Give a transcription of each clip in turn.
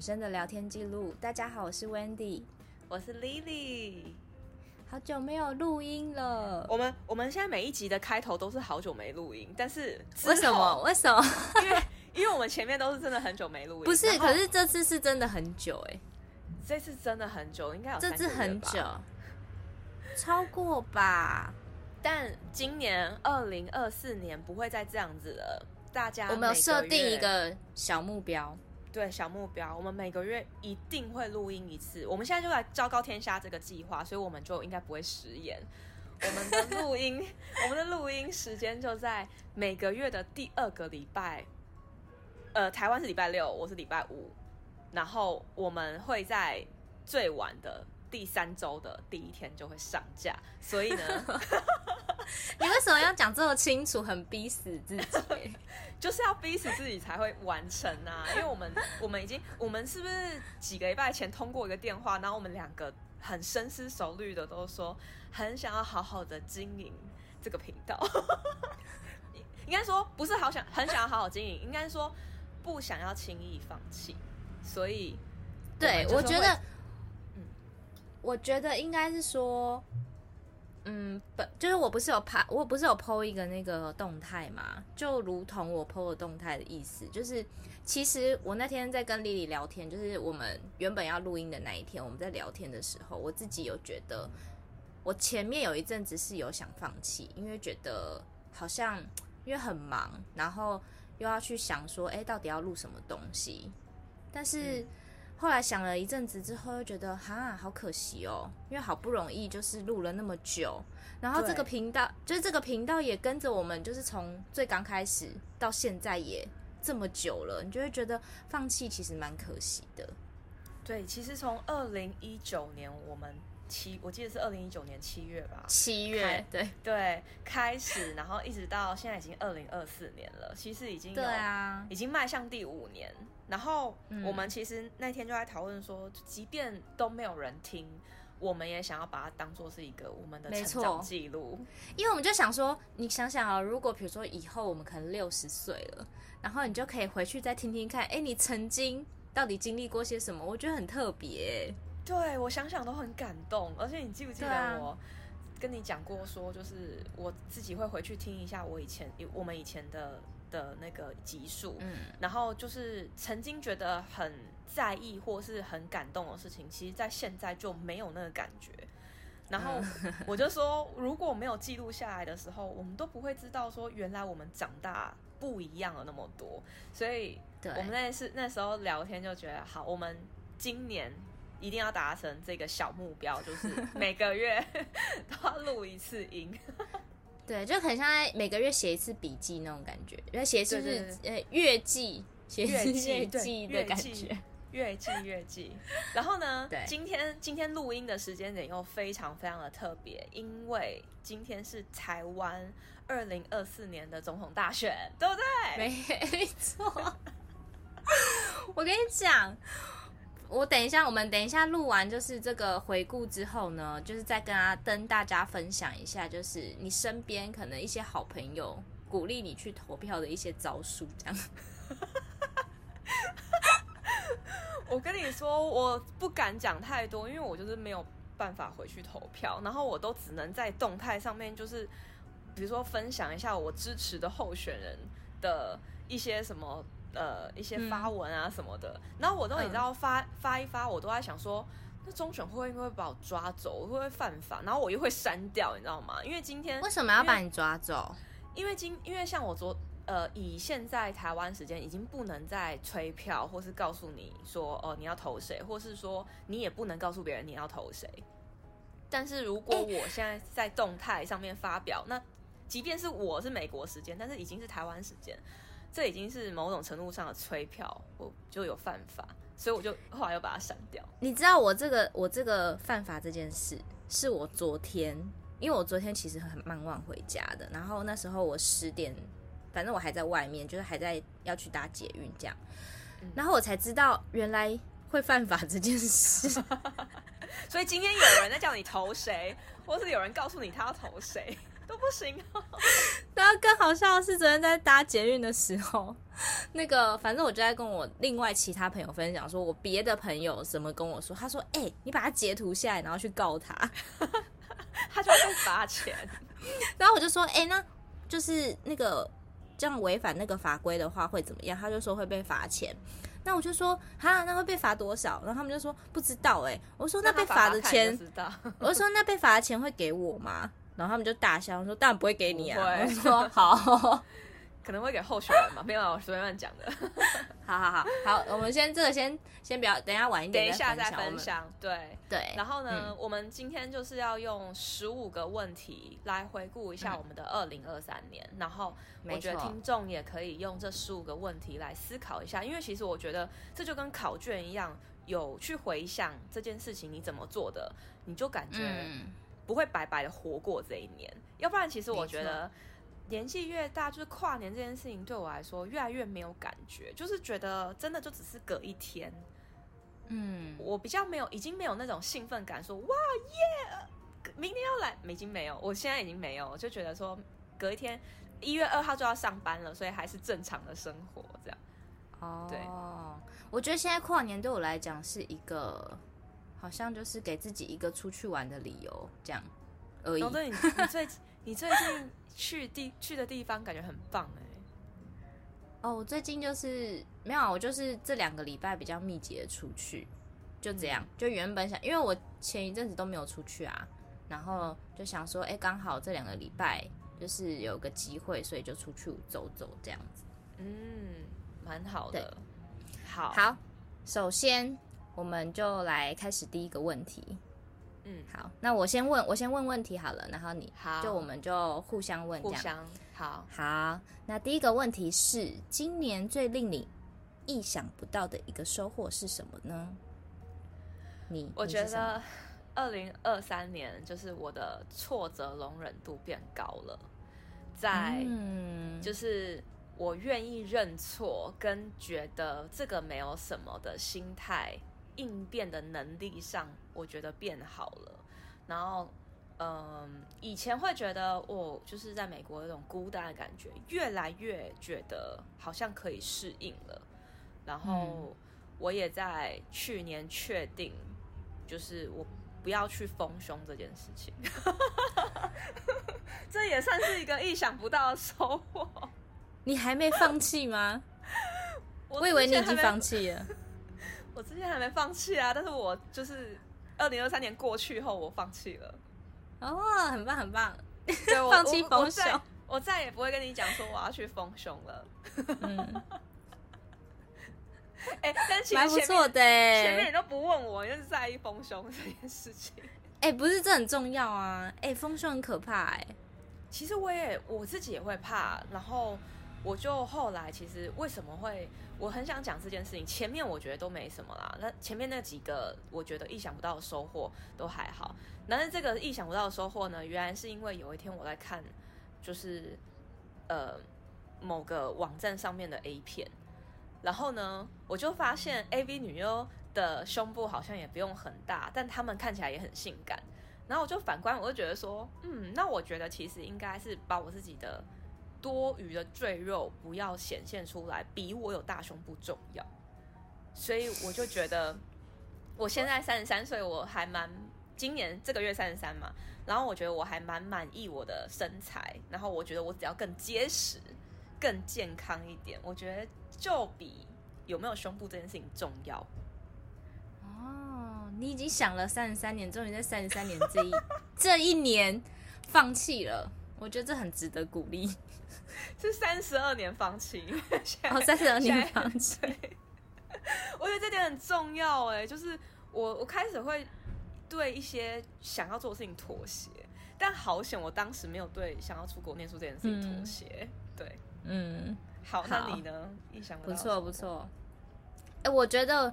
女生的聊天记录。大家好，我是 Wendy，我是 Lily，好久没有录音了。我们我们现在每一集的开头都是好久没录音，但是为什么？为什么？因为因为我们前面都是真的很久没录音。不是，可是这次是真的很久哎、欸，这次真的很久，应该有这次很久，超过吧？但今年二零二四年不会再这样子了。大家，我们有设定一个小目标，对，小目标，我们每个月一定会录音一次。我们现在就来昭告天下这个计划，所以我们就应该不会食言。我们的录音，我们的录音时间就在每个月的第二个礼拜。呃，台湾是礼拜六，我是礼拜五，然后我们会在最晚的第三周的第一天就会上架。所以呢。你为什么要讲这么清楚？很逼死自己，就是要逼死自己才会完成啊！因为我们 我们已经我们是不是几个礼拜前通过一个电话，然后我们两个很深思熟虑的都说很想要好好的经营这个频道。应该说不是好想很想要好好经营，应该说不想要轻易放弃。所以对，我觉得，嗯，我觉得应该是说。嗯，不，就是我不是有拍，我不是有 po 一个那个动态嘛？就如同我 po 的动态的意思，就是其实我那天在跟丽丽聊天，就是我们原本要录音的那一天，我们在聊天的时候，我自己有觉得，我前面有一阵子是有想放弃，因为觉得好像因为很忙，然后又要去想说，哎，到底要录什么东西，但是。后来想了一阵子之后，又觉得哈，好可惜哦，因为好不容易就是录了那么久，然后这个频道就是这个频道也跟着我们，就是从最刚开始到现在也这么久了，你就会觉得放弃其实蛮可惜的。对，其实从二零一九年我们。七，我记得是二零一九年七月吧。七月，对对，开始，然后一直到现在已经二零二四年了，其实已经有，对啊，已经迈向第五年。然后我们其实那天就在讨论说，即便都没有人听，我们也想要把它当做是一个我们的成长记录。因为我们就想说，你想想啊，如果比如说以后我们可能六十岁了，然后你就可以回去再听听看，哎，你曾经到底经历过些什么？我觉得很特别。对，我想想都很感动，而且你记不记得我跟你讲过，说就是我自己会回去听一下我以前我们以前的的那个集数，嗯，然后就是曾经觉得很在意或是很感动的事情，其实在现在就没有那个感觉。然后我就说，如果没有记录下来的时候，我们都不会知道说原来我们长大不一样了那么多。所以我们那是那时候聊天就觉得好，我们今年。一定要达成这个小目标，就是每个月 都要录一次音。对，就很像每个月写一次笔记那种感觉，因为写是不是呃月记，写月记的感觉，月记月记。然后呢，对，今天今天录音的时间点又非常非常的特别，因为今天是台湾二零二四年的总统大选，对不对？没错。我跟你讲。我等一下，我们等一下录完就是这个回顾之后呢，就是再跟他跟大家分享一下，就是你身边可能一些好朋友鼓励你去投票的一些招数，这样。我跟你说，我不敢讲太多，因为我就是没有办法回去投票，然后我都只能在动态上面，就是比如说分享一下我支持的候选人的一些什么。呃，一些发文啊什么的，嗯、然后我都你知道发、嗯、发一发，我都在想说，那中选会不会把我抓走，会不会犯法？然后我又会删掉，你知道吗？因为今天为什么要把你抓走？因为今因为像我昨呃，以现在台湾时间已经不能再催票，或是告诉你说哦、呃、你要投谁，或是说你也不能告诉别人你要投谁。但是如果我现在在动态上面发表，欸、那即便是我是美国时间，但是已经是台湾时间。这已经是某种程度上的催票，我就有犯法，所以我就后来又把它删掉。你知道我这个我这个犯法这件事，是我昨天，因为我昨天其实很蛮晚回家的，然后那时候我十点，反正我还在外面，就是还在要去搭捷运这样，然后我才知道原来会犯法这件事。所以今天有人在叫你投谁，或是有人告诉你他要投谁。都不行哦，然后更好笑的是，昨天在搭捷运的时候，那个反正我就在跟我另外其他朋友分享，说我别的朋友怎么跟我说，他说：“哎、欸，你把他截图下来，然后去告他，他就会被罚钱。”然后我就说：“哎、欸，那就是那个这样违反那个法规的话会怎么样？”他就说会被罚钱。那我就说：“哈，那会被罚多少？”然后他们就说：“不知道。”哎，我说：“那被罚的钱，我就说那被罚的钱会给我吗？”然后他们就大笑说：“当然不会给你啊！”我说：“好。”可能会给候选人吧，没有，我随便乱讲的。好好好好，我们先这个先先不要，等一下晚一点，等一下再分享。对对，然后呢，嗯、我们今天就是要用十五个问题来回顾一下我们的二零二三年，嗯、然后我觉得听众也可以用这十五个问题来思考一下，因为其实我觉得这就跟考卷一样，有去回想这件事情你怎么做的，你就感觉不会白白的活过这一年。嗯、要不然，其实我觉得。年纪越大，就是跨年这件事情对我来说越来越没有感觉，就是觉得真的就只是隔一天，嗯，我比较没有，已经没有那种兴奋感说，说哇耶，明天要来，已经没有，我现在已经没有，就觉得说隔一天一月二号就要上班了，所以还是正常的生活这样。哦，对，我觉得现在跨年对我来讲是一个，好像就是给自己一个出去玩的理由这样而已。哦，对，你你最你最近。去地去的地方感觉很棒哎！哦，我最近就是没有，我就是这两个礼拜比较密集的出去，就这样。嗯、就原本想，因为我前一阵子都没有出去啊，然后就想说，哎，刚好这两个礼拜就是有个机会，所以就出去走走这样子。嗯，蛮好的。好，好，首先我们就来开始第一个问题。嗯，好，那我先问，我先问问题好了，然后你好，就我们就互相问，互相好，好。那第一个问题是，今年最令你意想不到的一个收获是什么呢？你我觉得二零二三年就是我的挫折容忍度变高了，在就是我愿意认错跟觉得这个没有什么的心态。应变的能力上，我觉得变好了。然后，嗯，以前会觉得我、哦、就是在美国有种孤单的感觉，越来越觉得好像可以适应了。然后，我也在去年确定，就是我不要去丰胸这件事情。这也算是一个意想不到的收获。你还没放弃吗？我以为你已经放弃了。我之前还没放弃啊，但是我就是二零二三年过去后，我放弃了。哦，很棒很棒，对，我放弃丰胸，我再也不会跟你讲说我要去丰胸了。嗯，哎、欸，但其实蛮不错的，前面你都不问我，就是在意丰胸这件事情。哎、欸，不是，这很重要啊。哎、欸，丰胸很可怕哎、欸。其实我也我自己也会怕，然后。我就后来其实为什么会我很想讲这件事情，前面我觉得都没什么啦，那前面那几个我觉得意想不到的收获都还好，但是这个意想不到的收获呢，原来是因为有一天我在看，就是呃某个网站上面的 A 片，然后呢我就发现 AV 女优的胸部好像也不用很大，但她们看起来也很性感，然后我就反观，我就觉得说，嗯，那我觉得其实应该是把我自己的。多余的赘肉不要显现出来，比我有大胸部重要。所以我就觉得，我现在三十三岁，我还蛮今年这个月三十三嘛，然后我觉得我还蛮满意我的身材，然后我觉得我只要更结实、更健康一点，我觉得就比有没有胸部这件事情重要。哦，你已经想了三十三年，终于在三十三年这一 这一年放弃了，我觉得这很值得鼓励。是三十二年放弃，哦，三十二年放弃。我觉得这点很重要哎，就是我我开始会对一些想要做的事情妥协，但好险我当时没有对想要出国念书这件事情妥协。嗯、对，嗯，好，那你呢？不错不错。哎、欸，我觉得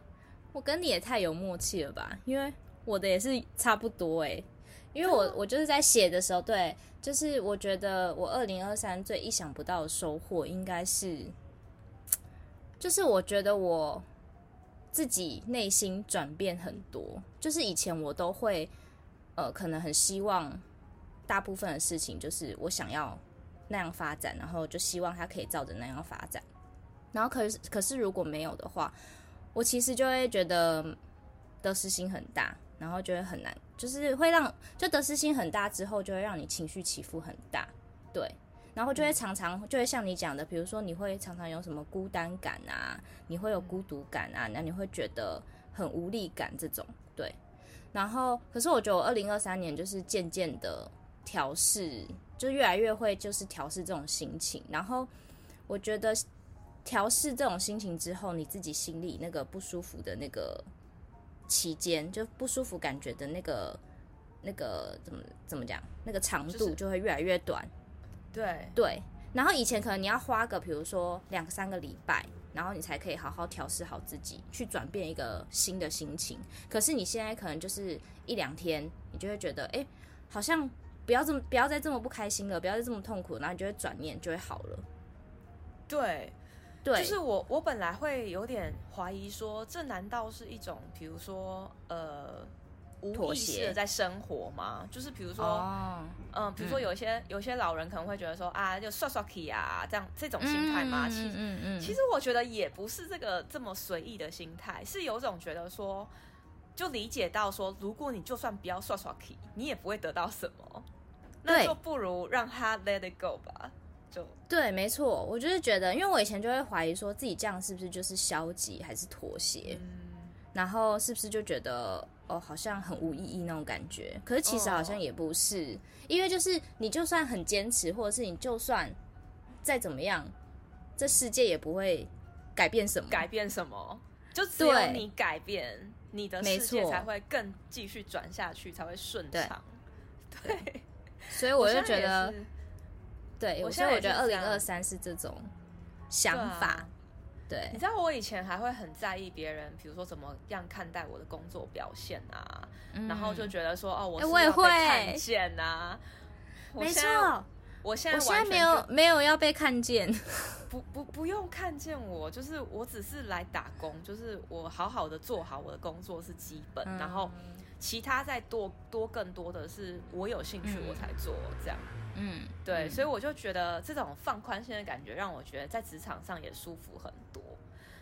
我跟你也太有默契了吧，因为我的也是差不多哎。因为我我就是在写的时候，对，就是我觉得我二零二三最意想不到的收获应该是，就是我觉得我自己内心转变很多，就是以前我都会，呃，可能很希望大部分的事情就是我想要那样发展，然后就希望他可以照着那样发展。然后可是可是如果没有的话，我其实就会觉得得失心很大，然后就会很难，就是会让就得失心很大之后，就会让你情绪起伏很大，对，然后就会常常就会像你讲的，比如说你会常常有什么孤单感啊，你会有孤独感啊，那你会觉得很无力感这种，对。然后可是我觉得我二零二三年就是渐渐的调试，就越来越会就是调试这种心情，然后我觉得。调试这种心情之后，你自己心里那个不舒服的那个期间，就不舒服感觉的那个那个怎么怎么讲，那个长度就会越来越短。就是、对对，然后以前可能你要花个，比如说两三个礼拜，然后你才可以好好调试好自己，去转变一个新的心情。可是你现在可能就是一两天，你就会觉得，哎，好像不要这么，不要再这么不开心了，不要再这么痛苦，然后你就会转念，就会好了。对。对，就是我，我本来会有点怀疑说，这难道是一种，比如说，呃，无意识的在生活吗？就是比如说，哦、嗯，比如说有一些、嗯、有些老人可能会觉得说，啊，就刷刷 K 啊，这样这种心态吗？其实，嗯嗯，其实我觉得也不是这个这么随意的心态，是有种觉得说，就理解到说，如果你就算不要刷刷 K，你也不会得到什么，那就不如让他 let it go 吧。对，没错，我就是觉得，因为我以前就会怀疑说自己这样是不是就是消极还是妥协，嗯、然后是不是就觉得哦好像很无意义那种感觉，可是其实好像也不是，哦、因为就是你就算很坚持，或者是你就算再怎么样，这世界也不会改变什么，改变什么，就只有你改变，你的世界才会更继续转下去，才会顺畅。对，对，所以我就觉得。对，我所以我觉得二零二三是这种想法。对，啊、对，你知道我以前还会很在意别人，比如说怎么样看待我的工作表现啊，嗯、然后就觉得说哦，我是我也会看见啊。没错，我现在我现在没有没有要被看见，不不不用看见我，就是我只是来打工，就是我好好的做好我的工作是基本，嗯、然后其他再多多更多的是我有兴趣我才做这样。嗯，对，嗯、所以我就觉得这种放宽心的感觉，让我觉得在职场上也舒服很多。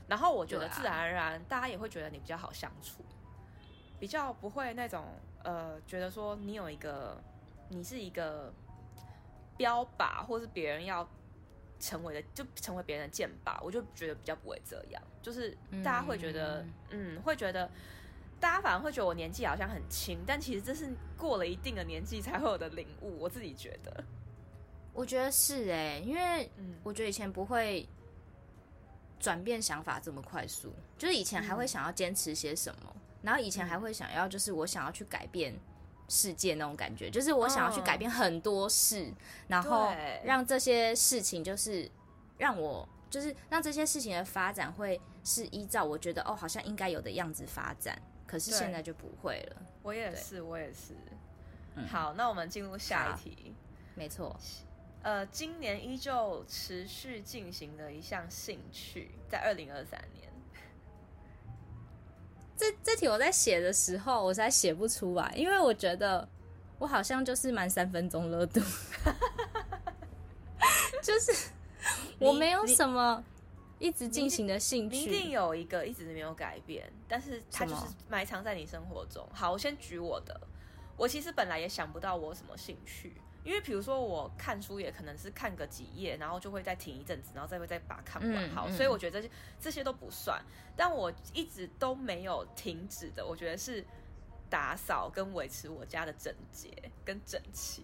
然后我觉得自然而然，大家也会觉得你比较好相处，比较不会那种呃，觉得说你有一个，你是一个标靶，或是别人要成为的，就成为别人的箭靶。我就觉得比较不会这样，就是大家会觉得，嗯，嗯，会觉得。大家反而会觉得我年纪好像很轻，但其实这是过了一定的年纪才会有的领悟。我自己觉得，我觉得是哎、欸，因为我觉得以前不会转变想法这么快速，就是以前还会想要坚持些什么，然后以前还会想要就是我想要去改变世界那种感觉，就是我想要去改变很多事，然后让这些事情就是让我就是让这些事情的发展会是依照我觉得哦好像应该有的样子发展。可是现在就不会了。我也是，我也是。嗯、好，那我们进入下一题。没错。呃，今年依旧持续进行的一项兴趣，在二零二三年。这这题我在写的时候，我才写不出来，因为我觉得我好像就是满三分钟热度，就是我没有什么。一直进行的兴趣，一定有一个一直没有改变，但是它就是埋藏在你生活中。好，我先举我的，我其实本来也想不到我有什么兴趣，因为比如说我看书也可能是看个几页，然后就会再停一阵子，然后再会再把它看完。好，所以我觉得这些这些都不算，但我一直都没有停止的，我觉得是打扫跟维持我家的整洁跟整齐。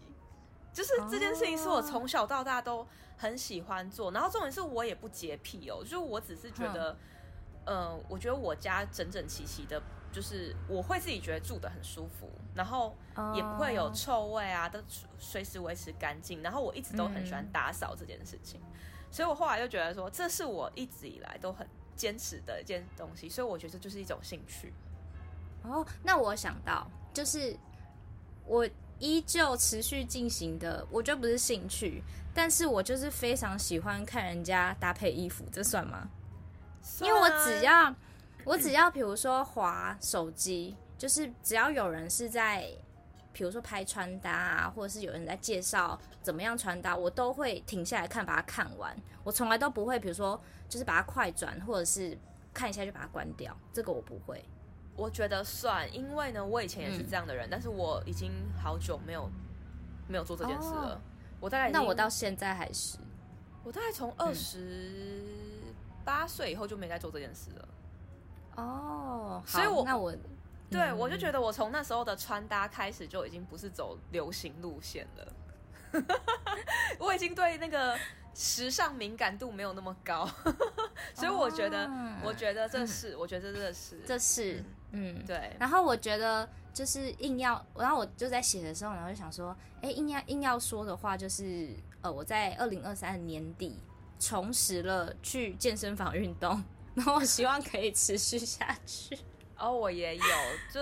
就是这件事情是我从小到大都很喜欢做，然后重点是我也不洁癖哦，就是我只是觉得，嗯，我觉得我家整整齐齐的，就是我会自己觉得住的很舒服，然后也不会有臭味啊，都随时维持干净，然后我一直都很喜欢打扫这件事情，所以我后来就觉得说，这是我一直以来都很坚持的一件东西，所以我觉得这就是一种兴趣。哦，那我想到就是我。依旧持续进行的，我觉得不是兴趣，但是我就是非常喜欢看人家搭配衣服，这算吗？算因为我只要，我只要，比如说滑手机，就是只要有人是在比如说拍穿搭啊，或者是有人在介绍怎么样穿搭，我都会停下来看，把它看完。我从来都不会，比如说就是把它快转，或者是看一下就把它关掉，这个我不会。我觉得算，因为呢，我以前也是这样的人，嗯、但是我已经好久没有没有做这件事了。哦、我大概那我到现在还是，我大概从二十八岁以后就没再做这件事了。哦，所以我那我对、嗯、我就觉得我从那时候的穿搭开始就已经不是走流行路线了。我已经对那个时尚敏感度没有那么高，所以我觉得，哦、我觉得这是，嗯、我觉得这是，这是，嗯，对。然后我觉得就是硬要，然后我就在写的时候，然后就想说，哎，硬要硬要说的话，就是呃，我在二零二三年底重拾了去健身房运动，然后我希望可以持续下去。哦，我也有，就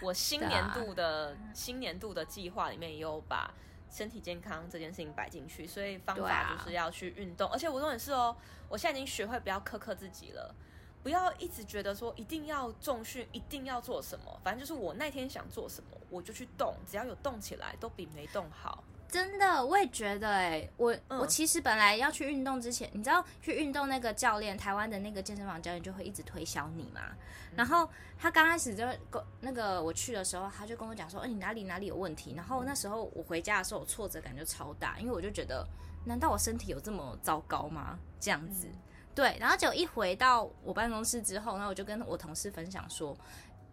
我新年度的、啊、新年度的计划里面也有把。身体健康这件事情摆进去，所以方法就是要去运动。啊、而且我重点是哦，我现在已经学会不要苛刻自己了，不要一直觉得说一定要重训，一定要做什么，反正就是我那天想做什么我就去动，只要有动起来都比没动好。真的，我也觉得哎、欸，我、嗯、我其实本来要去运动之前，你知道去运动那个教练，台湾的那个健身房教练就会一直推销你嘛。嗯、然后他刚开始就跟那个我去的时候，他就跟我讲说，哎、欸，你哪里哪里有问题。然后那时候我回家的时候，我挫折感就超大，因为我就觉得，难道我身体有这么糟糕吗？这样子，嗯、对。然后结果一回到我办公室之后，然后我就跟我同事分享说，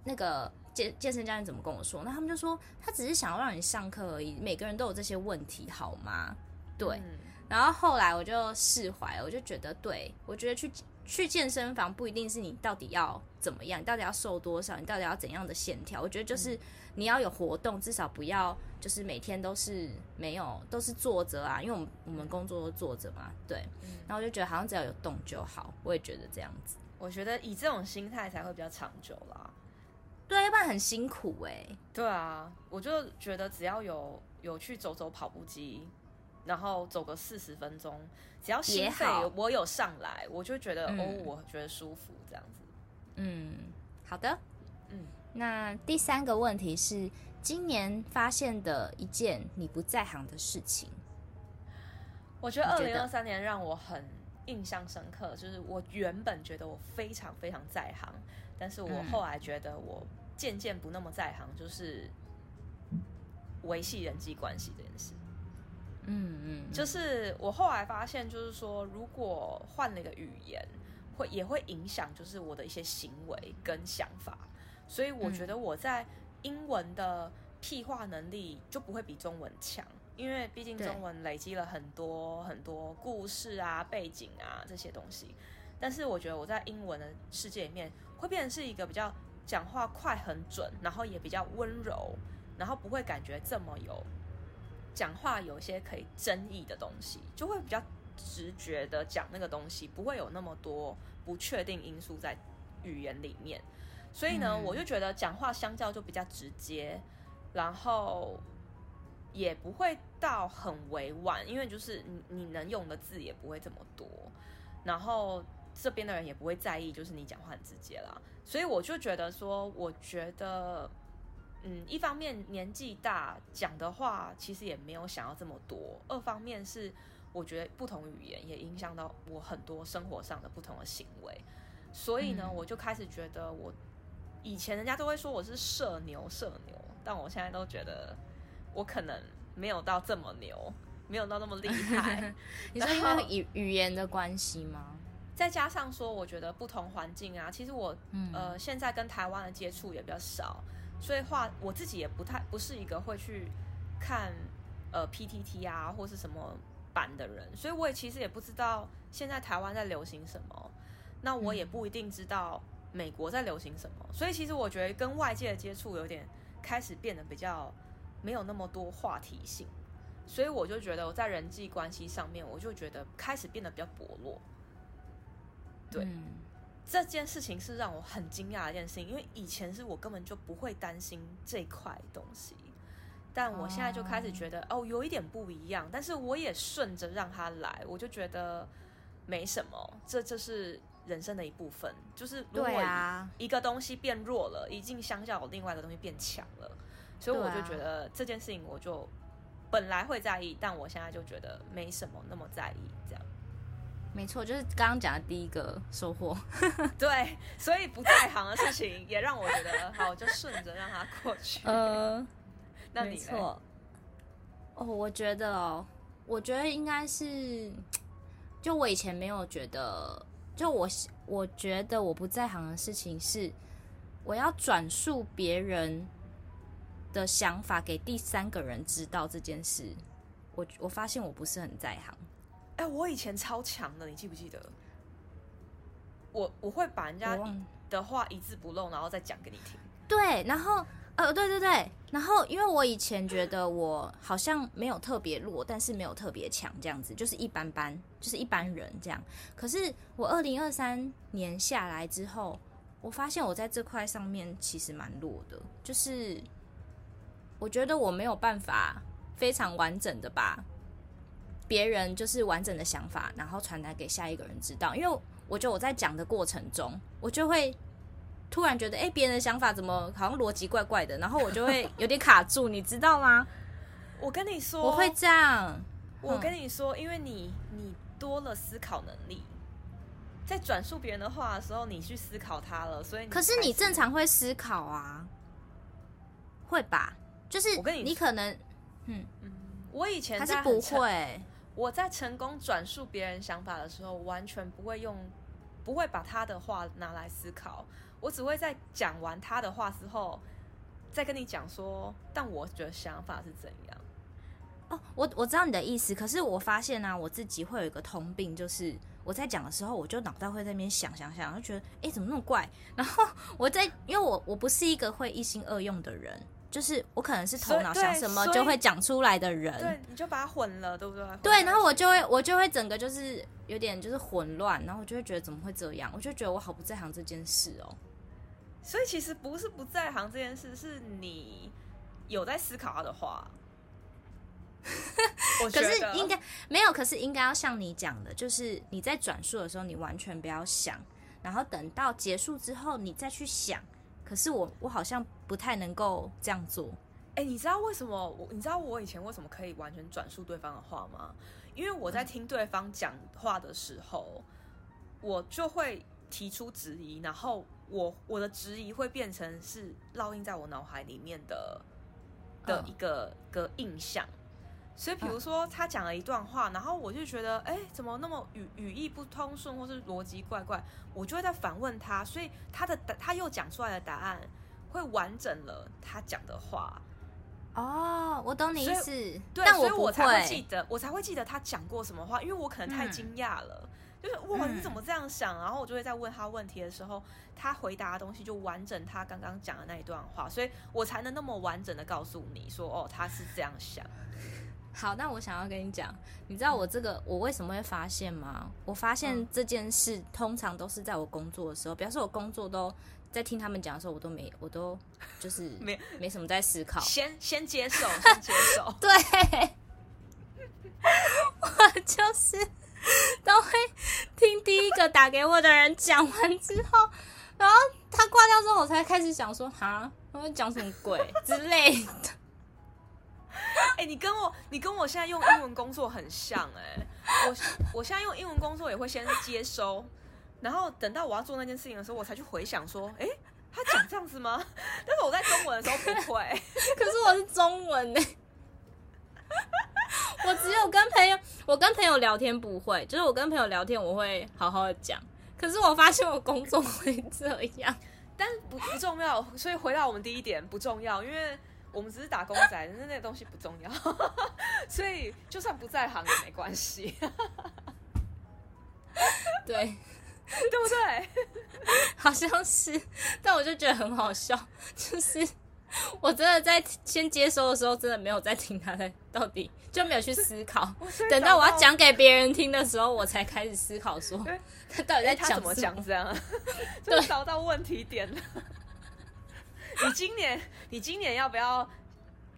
那个。健健身教练怎么跟我说？那他们就说他只是想要让你上课而已。每个人都有这些问题，好吗？对。嗯、然后后来我就释怀了，我就觉得，对，我觉得去去健身房不一定是你到底要怎么样，你到底要瘦多少，你到底要怎样的线条。我觉得就是你要有活动，至少不要就是每天都是没有都是坐着啊，因为我们我们工作都坐着嘛。对。然后我就觉得好像只要有动就好。我也觉得这样子。我觉得以这种心态才会比较长久啦。对，要不然很辛苦哎、欸。对啊，我就觉得只要有有去走走跑步机，然后走个四十分钟，只要心肺我有上来，我就觉得、嗯、哦，我觉得舒服这样子。嗯，好的。嗯，那第三个问题是，今年发现的一件你不在行的事情。我觉得二零二三年让我很印象深刻，就是我原本觉得我非常非常在行，但是我后来觉得我。渐渐不那么在行，就是维系人际关系这件事。嗯嗯，就是我后来发现，就是说，如果换了一个语言，会也会影响，就是我的一些行为跟想法。所以我觉得我在英文的屁话能力就不会比中文强，因为毕竟中文累积了很多很多故事啊、背景啊这些东西。但是我觉得我在英文的世界里面会变成是一个比较。讲话快很准，然后也比较温柔，然后不会感觉这么有讲话有一些可以争议的东西，就会比较直觉的讲那个东西，不会有那么多不确定因素在语言里面。所以呢，嗯、我就觉得讲话相较就比较直接，然后也不会到很委婉，因为就是你你能用的字也不会这么多，然后。这边的人也不会在意，就是你讲话很直接啦，所以我就觉得说，我觉得，嗯，一方面年纪大讲的话其实也没有想要这么多，二方面是我觉得不同语言也影响到我很多生活上的不同的行为，所以呢，嗯、我就开始觉得我以前人家都会说我是社牛社牛，但我现在都觉得我可能没有到这么牛，没有到那么厉害。你说因为语语言的关系吗？再加上说，我觉得不同环境啊，其实我、嗯、呃现在跟台湾的接触也比较少，所以话我自己也不太不是一个会去看呃 PTT 啊或是什么版的人，所以我也其实也不知道现在台湾在流行什么，那我也不一定知道美国在流行什么，所以其实我觉得跟外界的接触有点开始变得比较没有那么多话题性，所以我就觉得我在人际关系上面，我就觉得开始变得比较薄弱。对，嗯、这件事情是让我很惊讶的一件事情，因为以前是我根本就不会担心这块东西，但我现在就开始觉得哦，哦，有一点不一样，但是我也顺着让他来，我就觉得没什么，这就是人生的一部分，就是如果一个东西变弱了，一定相较有另外一个东西变强了，所以我就觉得这件事情我就本来会在意，但我现在就觉得没什么那么在意，这样。没错，就是刚刚讲的第一个收获。对，所以不在行的事情也让我觉得好，就顺着让它过去。呃，那你没错。哦，我觉得哦，我觉得应该是，就我以前没有觉得，就我我觉得我不在行的事情是，我要转述别人的想法给第三个人知道这件事。我我发现我不是很在行。哎、欸，我以前超强的，你记不记得？我我会把人家的话一字不漏，然后再讲给你听。对，然后呃，对对对，然后因为我以前觉得我好像没有特别弱，但是没有特别强，这样子就是一般般，就是一般人这样。可是我二零二三年下来之后，我发现我在这块上面其实蛮弱的，就是我觉得我没有办法非常完整的把。别人就是完整的想法，然后传达给下一个人知道。因为我觉得我在讲的过程中，我就会突然觉得，哎，别人的想法怎么好像逻辑怪怪的，然后我就会有点卡住，你知道吗？我跟你说，我会这样。我跟你说，因为你你多了思考能力，在转述别人的话的时候，你去思考它了，所以可是你正常会思考啊，会吧？就是我跟你，你可能，嗯嗯，我以前还是不会。我在成功转述别人想法的时候，完全不会用，不会把他的话拿来思考。我只会在讲完他的话之后，再跟你讲说，但我觉得想法是怎样。哦，我我知道你的意思，可是我发现呢、啊，我自己会有一个通病，就是我在讲的时候，我就脑袋会在那边想想想，就觉得哎，怎么那么怪？然后我在，因为我我不是一个会一心二用的人。就是我可能是头脑想什么就会讲出来的人，对，你就把它混了，对不对？对，然后我就会我就会整个就是有点就是混乱，然后我就会觉得怎么会这样？我就觉得我好不在行这件事哦。所以其实不是不在行这件事，是你有在思考他的话。可是应该没有，可是应该要像你讲的，就是你在转述的时候，你完全不要想，然后等到结束之后你再去想。可是我我好像不太能够这样做。哎、欸，你知道为什么我？你知道我以前为什么可以完全转述对方的话吗？因为我在听对方讲话的时候，我就会提出质疑，然后我我的质疑会变成是烙印在我脑海里面的的一个个印象。所以，比如说他讲了一段话，然后我就觉得，哎、欸，怎么那么语语义不通顺，或是逻辑怪怪，我就会在反问他，所以他的他又讲出来的答案会完整了他讲的话。哦，我懂你意思，对，但我所以我才会记得，我才会记得他讲过什么话，因为我可能太惊讶了，嗯、就是哇，你怎么这样想？然后我就会在问他问题的时候，他回答的东西就完整他刚刚讲的那一段话，所以我才能那么完整的告诉你说，哦，他是这样想。好，那我想要跟你讲，你知道我这个我为什么会发现吗？我发现这件事通常都是在我工作的时候，比方说我工作都在听他们讲的时候，我都没，我都就是 没没什么在思考，先先接受，先接受，对，我就是听第一个打给我的人讲完之后，然后他挂掉之后，我才开始想说，哈，他会讲什么鬼之类的。哎、你跟我，你跟我现在用英文工作很像哎、我我现在用英文工作也会先接收，然后等到我要做那件事情的时候，我才去回想说，哎、他讲这样子吗？但是我在中文的时候不会，可是我是中文呢、我只有跟朋友，我跟朋友聊天不会，就是我跟朋友聊天我会好好的讲，可是我发现我工作会这样，但不不重要。所以回到我们第一点，不重要，因为。我们只是打工仔，但是那个东西不重要，所以就算不在行也没关系。对，对不对？好像是，但我就觉得很好笑，就是 我真的在先接收的时候，真的没有在听他在到底，就没有去思考。等到我要讲给别人听的时候，我才开始思考说他到底在讲什么，讲这样，就找到问题点了。你今年，你今年要不要？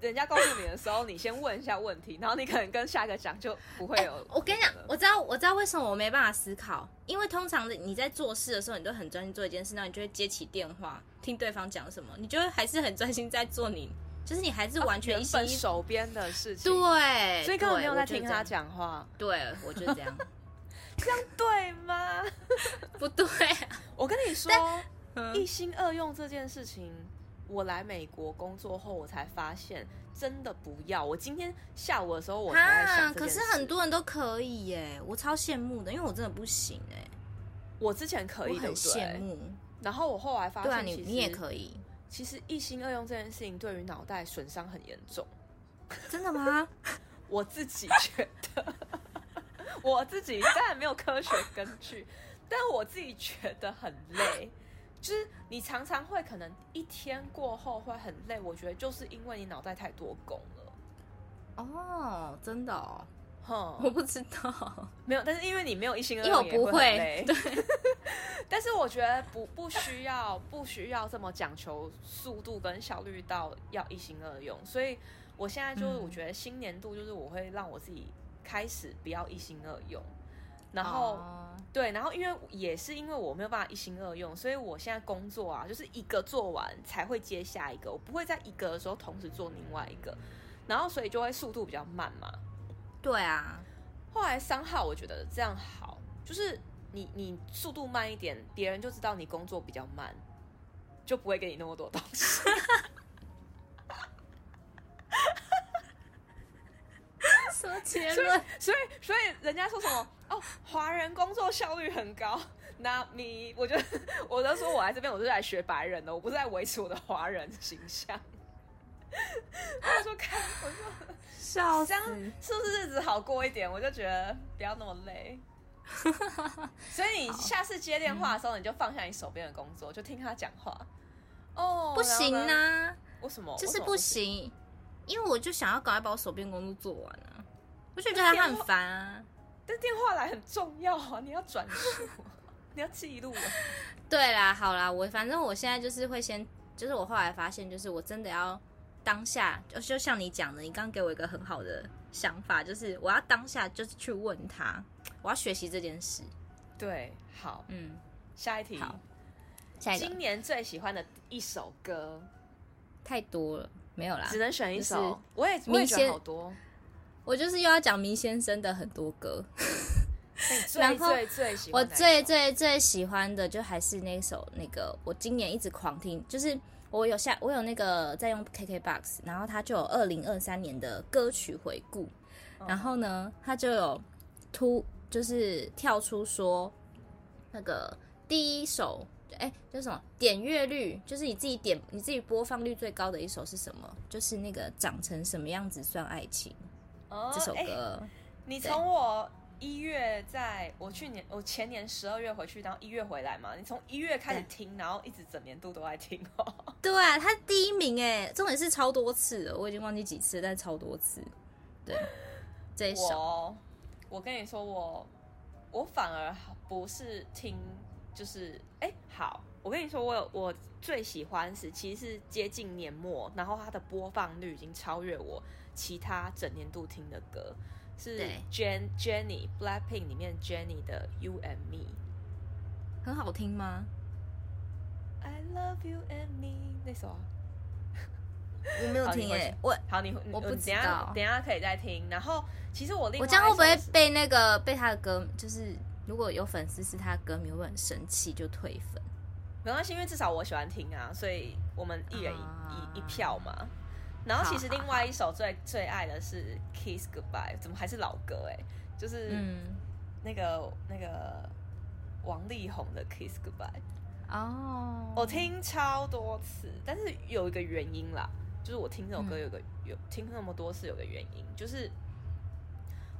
人家告诉你的时候，你先问一下问题，然后你可能跟下一个讲就不会有、欸。我跟你讲，我知道，我知道为什么我没办法思考，因为通常你在做事的时候，你都很专心做一件事，那你就会接起电话听对方讲什么，你就会还是很专心在做你就是你还是完全一心、哦、手边的事情，对，所以根本没有在听他讲话。对，我就这样，这样对吗？不对、啊，我跟你说，一心二用这件事情，我来美国工作后，我才发现真的不要。我今天下午的时候，我才在想，可是很多人都可以耶，我超羡慕的，因为我真的不行哎。我之前可以，很羡慕。然后我后来发现，对啊，你你也可以。其实一心二用这件事情对于脑袋损伤很严重，真的吗？我自己觉得，我自己当然没有科学根据，但我自己觉得很累。就是你常常会可能一天过后会很累，我觉得就是因为你脑袋太多功了。哦，真的哦。哼，我不知道，没有，但是因为你没有一心二用，因为我不会。对，但是我觉得不不需要不需要这么讲求速度跟效率到要一心二用，所以我现在就是我觉得新年度就是我会让我自己开始不要一心二用，然后、哦、对，然后因为也是因为我没有办法一心二用，所以我现在工作啊就是一个做完才会接下一个，我不会在一个的时候同时做另外一个，然后所以就会速度比较慢嘛。对啊，后来三号我觉得这样好，就是你你速度慢一点，别人就知道你工作比较慢，就不会给你那么多东西。什么结论？所以所以人家说什么哦，华人工作效率很高。那你我觉得我都说我来这边，我是来学白人的，我不是在维持我的华人形象。我说看，我说。笑死，是不是日子好过一点？我就觉得不要那么累。所以你下次接电话的时候，你就放下你手边的工作，就听他讲话。哦，不行啊！为什么？就是不行，因为我就想要赶快把我手边工作做完啊！我就觉得他很烦啊。但电话来很重要啊，你要转述，你要记录啊。对啦，好啦，我反正我现在就是会先，就是我后来发现，就是我真的要。当下就就像你讲的，你刚给我一个很好的想法，就是我要当下就是去问他，我要学习这件事。对，好，嗯，下一题，好，下一个，今年最喜欢的一首歌，太多了，没有啦，只能选一首。就是、我也我也觉得好多，我就是又要讲明先生的很多歌。最最最喜欢我最最最喜欢的就还是那首那个，我今年一直狂听，就是。我有下，我有那个在用 KKBOX，然后它就有二零二三年的歌曲回顾，然后呢，它就有突，就是跳出说那个第一首，哎，就是什么点阅率，就是你自己点你自己播放率最高的一首是什么？就是那个长成什么样子算爱情？哦，这首歌，你从我。一月在我去年我前年十二月回去，然后一月回来嘛。你从一月开始听，然后一直整年度都在听哦。对啊，他第一名哎，重点是超多次了，我已经忘记几次，但是超多次。对，这一首我，我跟你说，我我反而不是听，就是哎、欸，好，我跟你说，我有我最喜欢是其实是接近年末，然后它的播放率已经超越我其他整年度听的歌。是 Jen Jennie Blackpink 里面 Jennie 的 You and Me，很好听吗？I love you and me 那首啊，我没有听诶、欸，我好你我不知道，等下可以再听。然后其实我我这样会不会被那个被他的歌，就是如果有粉丝是他的歌迷，会很生气就退粉？没关系，因为至少我喜欢听啊，所以我们一人一、uh... 一,一票嘛。然后其实另外一首最最爱的是 Kiss Goodbye，怎么还是老歌哎？就是那个、嗯、那个王力宏的 Kiss Goodbye 哦，我听超多次，但是有一个原因啦，就是我听这首歌有个、嗯、有听那么多次有个原因，就是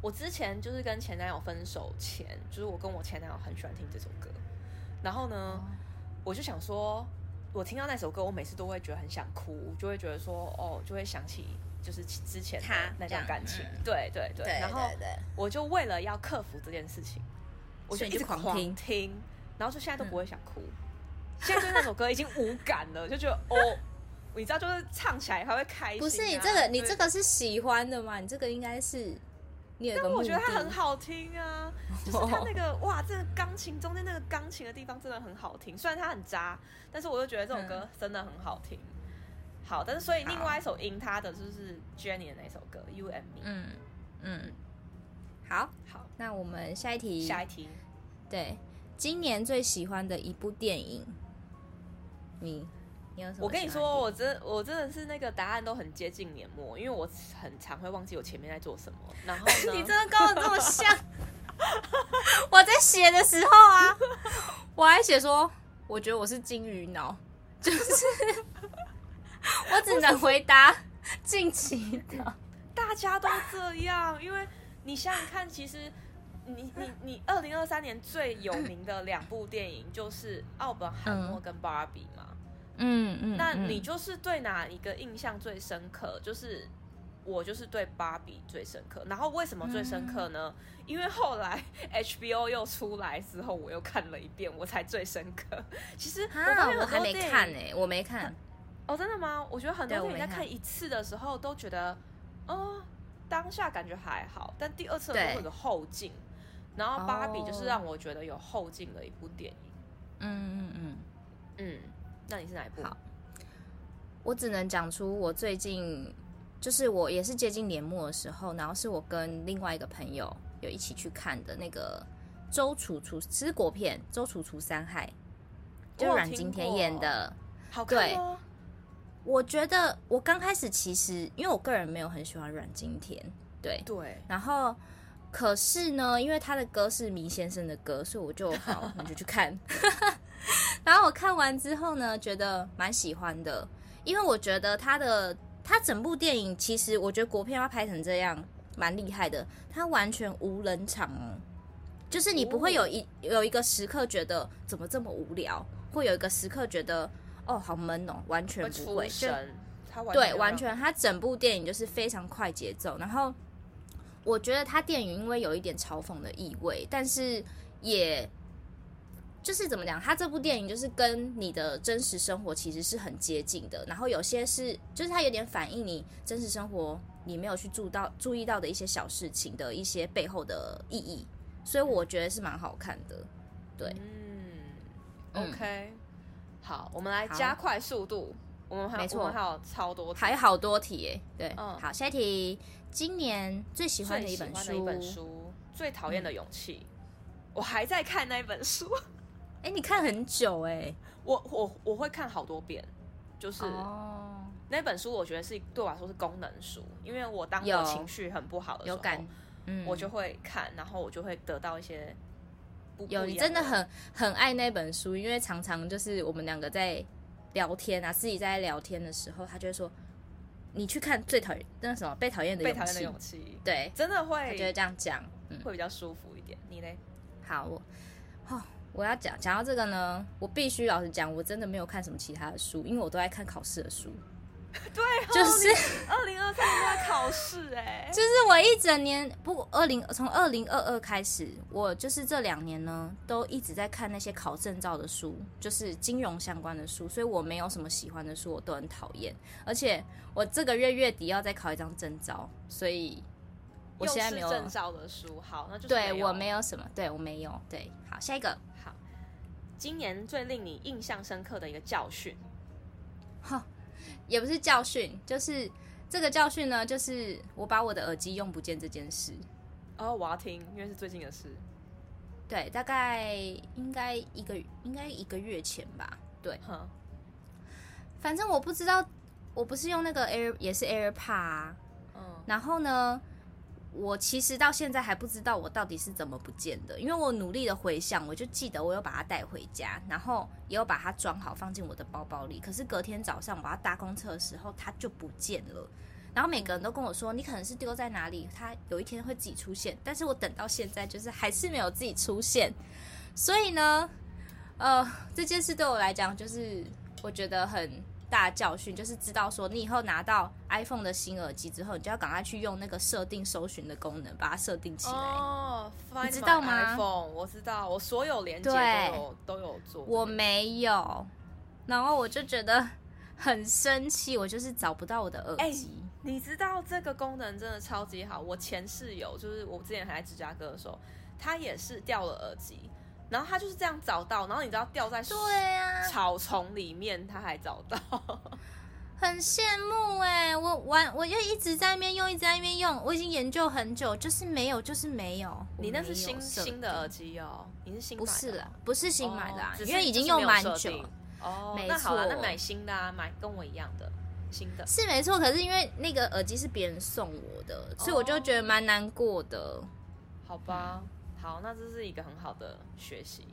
我之前就是跟前男友分手前，就是我跟我前男友很喜欢听这首歌，然后呢，哦、我就想说。我听到那首歌，我每次都会觉得很想哭，就会觉得说，哦，就会想起就是之前的那段感情。对对对，对，然后我就为了要克服这件事情，我就一直狂听，听，然后就现在都不会想哭。嗯、现在对那首歌已经无感了，就觉得哦，你知道，就是唱起来还会开心、啊。不是你这个，你这个是喜欢的吗？你这个应该是。但我觉得它很好听啊，就是它那个哇，这个钢琴中间那个钢琴的地方真的很好听。虽然它很渣，但是我就觉得这首歌真的很好听。好，但是所以另外一首赢他的就是 Jennie 的那首歌《You and Me》。嗯嗯，好好，那我们下一题，下一题，对，今年最喜欢的一部电影，你你有什么？我跟你说，我真我真的是那个答案都很接近年末，因为我很常会忘记我前面在做什么。然后 你真的跟我这么像，我在写的时候啊，我还写说，我觉得我是金鱼脑，就是。我只能回答近期的，大家都这样，因为你想想看，其实你你你，二零二三年最有名的两部电影就是《奥本海默》跟《芭比》嘛，嗯嗯，那你就是对哪一个印象最深刻？就是我就是对《芭比》最深刻，然后为什么最深刻呢？因为后来 HBO 又出来之后，我又看了一遍，我才最深刻。其实我我还没看呢，我没看。哦，真的吗？我觉得很多人在看一次的时候都觉得，哦，当下感觉还好，但第二次有后劲。然后芭比就是让我觉得有后劲的一部电影。嗯嗯嗯嗯，那你是哪一部？好，我只能讲出我最近就是我也是接近年末的时候，然后是我跟另外一个朋友有一起去看的那个周楚楚吃国片《周楚楚三害》，就阮经天演的，好看吗？我觉得我刚开始其实，因为我个人没有很喜欢阮经天，对对，然后可是呢，因为他的歌是麋先生的歌，所以我就好，我就去看。然后我看完之后呢，觉得蛮喜欢的，因为我觉得他的他整部电影其实我觉得国片要拍成这样蛮厉害的，他完全无冷场哦，就是你不会有一有一个时刻觉得怎么这么无聊，会有一个时刻觉得。哦，好闷哦，完全不会，就对，完全，他整部电影就是非常快节奏。然后我觉得他电影因为有一点嘲讽的意味，但是也就是怎么讲，他这部电影就是跟你的真实生活其实是很接近的。然后有些是，就是他有点反映你真实生活你没有去注到注意到的一些小事情的一些背后的意义，所以我觉得是蛮好看的。对，嗯，OK。好，我们来加快速度。我们还没错，我们还有超多题，还有好多题耶。对，嗯，好，下一题。今年最喜欢的一本书，一本书，最讨厌的勇气。我还在看那本书。哎，你看很久哎。我我我会看好多遍，就是那本书，我觉得是对我来说是功能书，因为我当我情绪很不好的时候，有感，嗯，我就会看，然后我就会得到一些。有，你真的很很爱那本书，因为常常就是我们两个在聊天啊，自己在聊天的时候，他就会说：“你去看最讨厌那什么被讨厌的被讨厌的勇气。”对，真的会，他就会这样讲，嗯，会比较舒服一点。你嘞？好，我，哦，我要讲讲到这个呢，我必须老实讲，我真的没有看什么其他的书，因为我都在看考试的书。对，就是 二零二三年在考试哎，就是我一整年不，二零从二零二二开始，我就是这两年呢都一直在看那些考证照的书，就是金融相关的书，所以我没有什么喜欢的书，我都很讨厌。而且我这个月月底要再考一张证照，所以我现在没有证照的书。好，那就对我没有什么，对我没有。对，好，下一个，好，今年最令你印象深刻的一个教训，哈。也不是教训，就是这个教训呢，就是我把我的耳机用不见这件事。哦，我要听，因为是最近的事。对，大概应该一个应该一个月前吧。对，哼，反正我不知道，我不是用那个 Air，也是 AirPod 啊。嗯，然后呢？我其实到现在还不知道我到底是怎么不见的，因为我努力的回想，我就记得我有把它带回家，然后也有把它装好放进我的包包里。可是隔天早上我要搭公车的时候，它就不见了。然后每个人都跟我说，你可能是丢在哪里，它有一天会自己出现。但是我等到现在，就是还是没有自己出现。所以呢，呃，这件事对我来讲，就是我觉得很。大教训就是知道说，你以后拿到 iPhone 的新耳机之后，你就要赶快去用那个设定搜寻的功能，把它设定起来。哦，你知道吗？iPhone，我知道，我所有连接都有都有做。我没有，然后我就觉得很生气，我就是找不到我的耳机。欸，你知道这个功能真的超级好。我前室友就是我之前还在芝加哥的时候，他也是掉了耳机。然后他就是这样找到，然后你知道掉在对啊草丛里面，他还找到，很羡慕哎、欸，我玩我就一直在那边用，一直在那边用，我已经研究很久，就是没有，就是没有。你那是新新的耳机哦？你是新买的？不是啦，不是新买的、啊哦，因为已经用蛮久。哦，没，那好了，那买新的啊，买跟我一样的新的。是没错，可是因为那个耳机是别人送我的，所以我就觉得蛮难过的。哦、好吧，好，那这是一个很好的学习。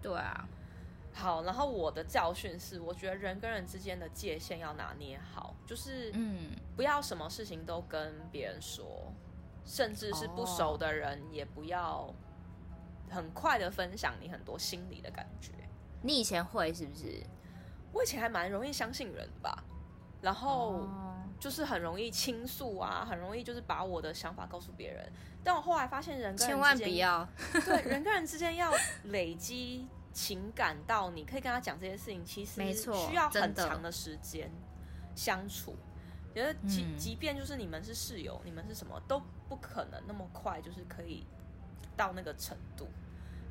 对啊。好，然后我的教训是，我觉得人跟人之间的界限要拿捏好，就是嗯，不要什么事情都跟别人说，甚至是不熟的人也不要很快的分享你很多心里的感觉。你以前会是不是？我以前还蛮容易相信人的吧，然后就是很容易倾诉啊，很容易就是把我的想法告诉别人。但我后来发现，人跟人之间千万不要对人跟人之间要累积。情感到你可以跟他讲这些事情，其实需要很长的时间相处。觉得即即便就是你们是室友，你们是什么都不可能那么快就是可以到那个程度。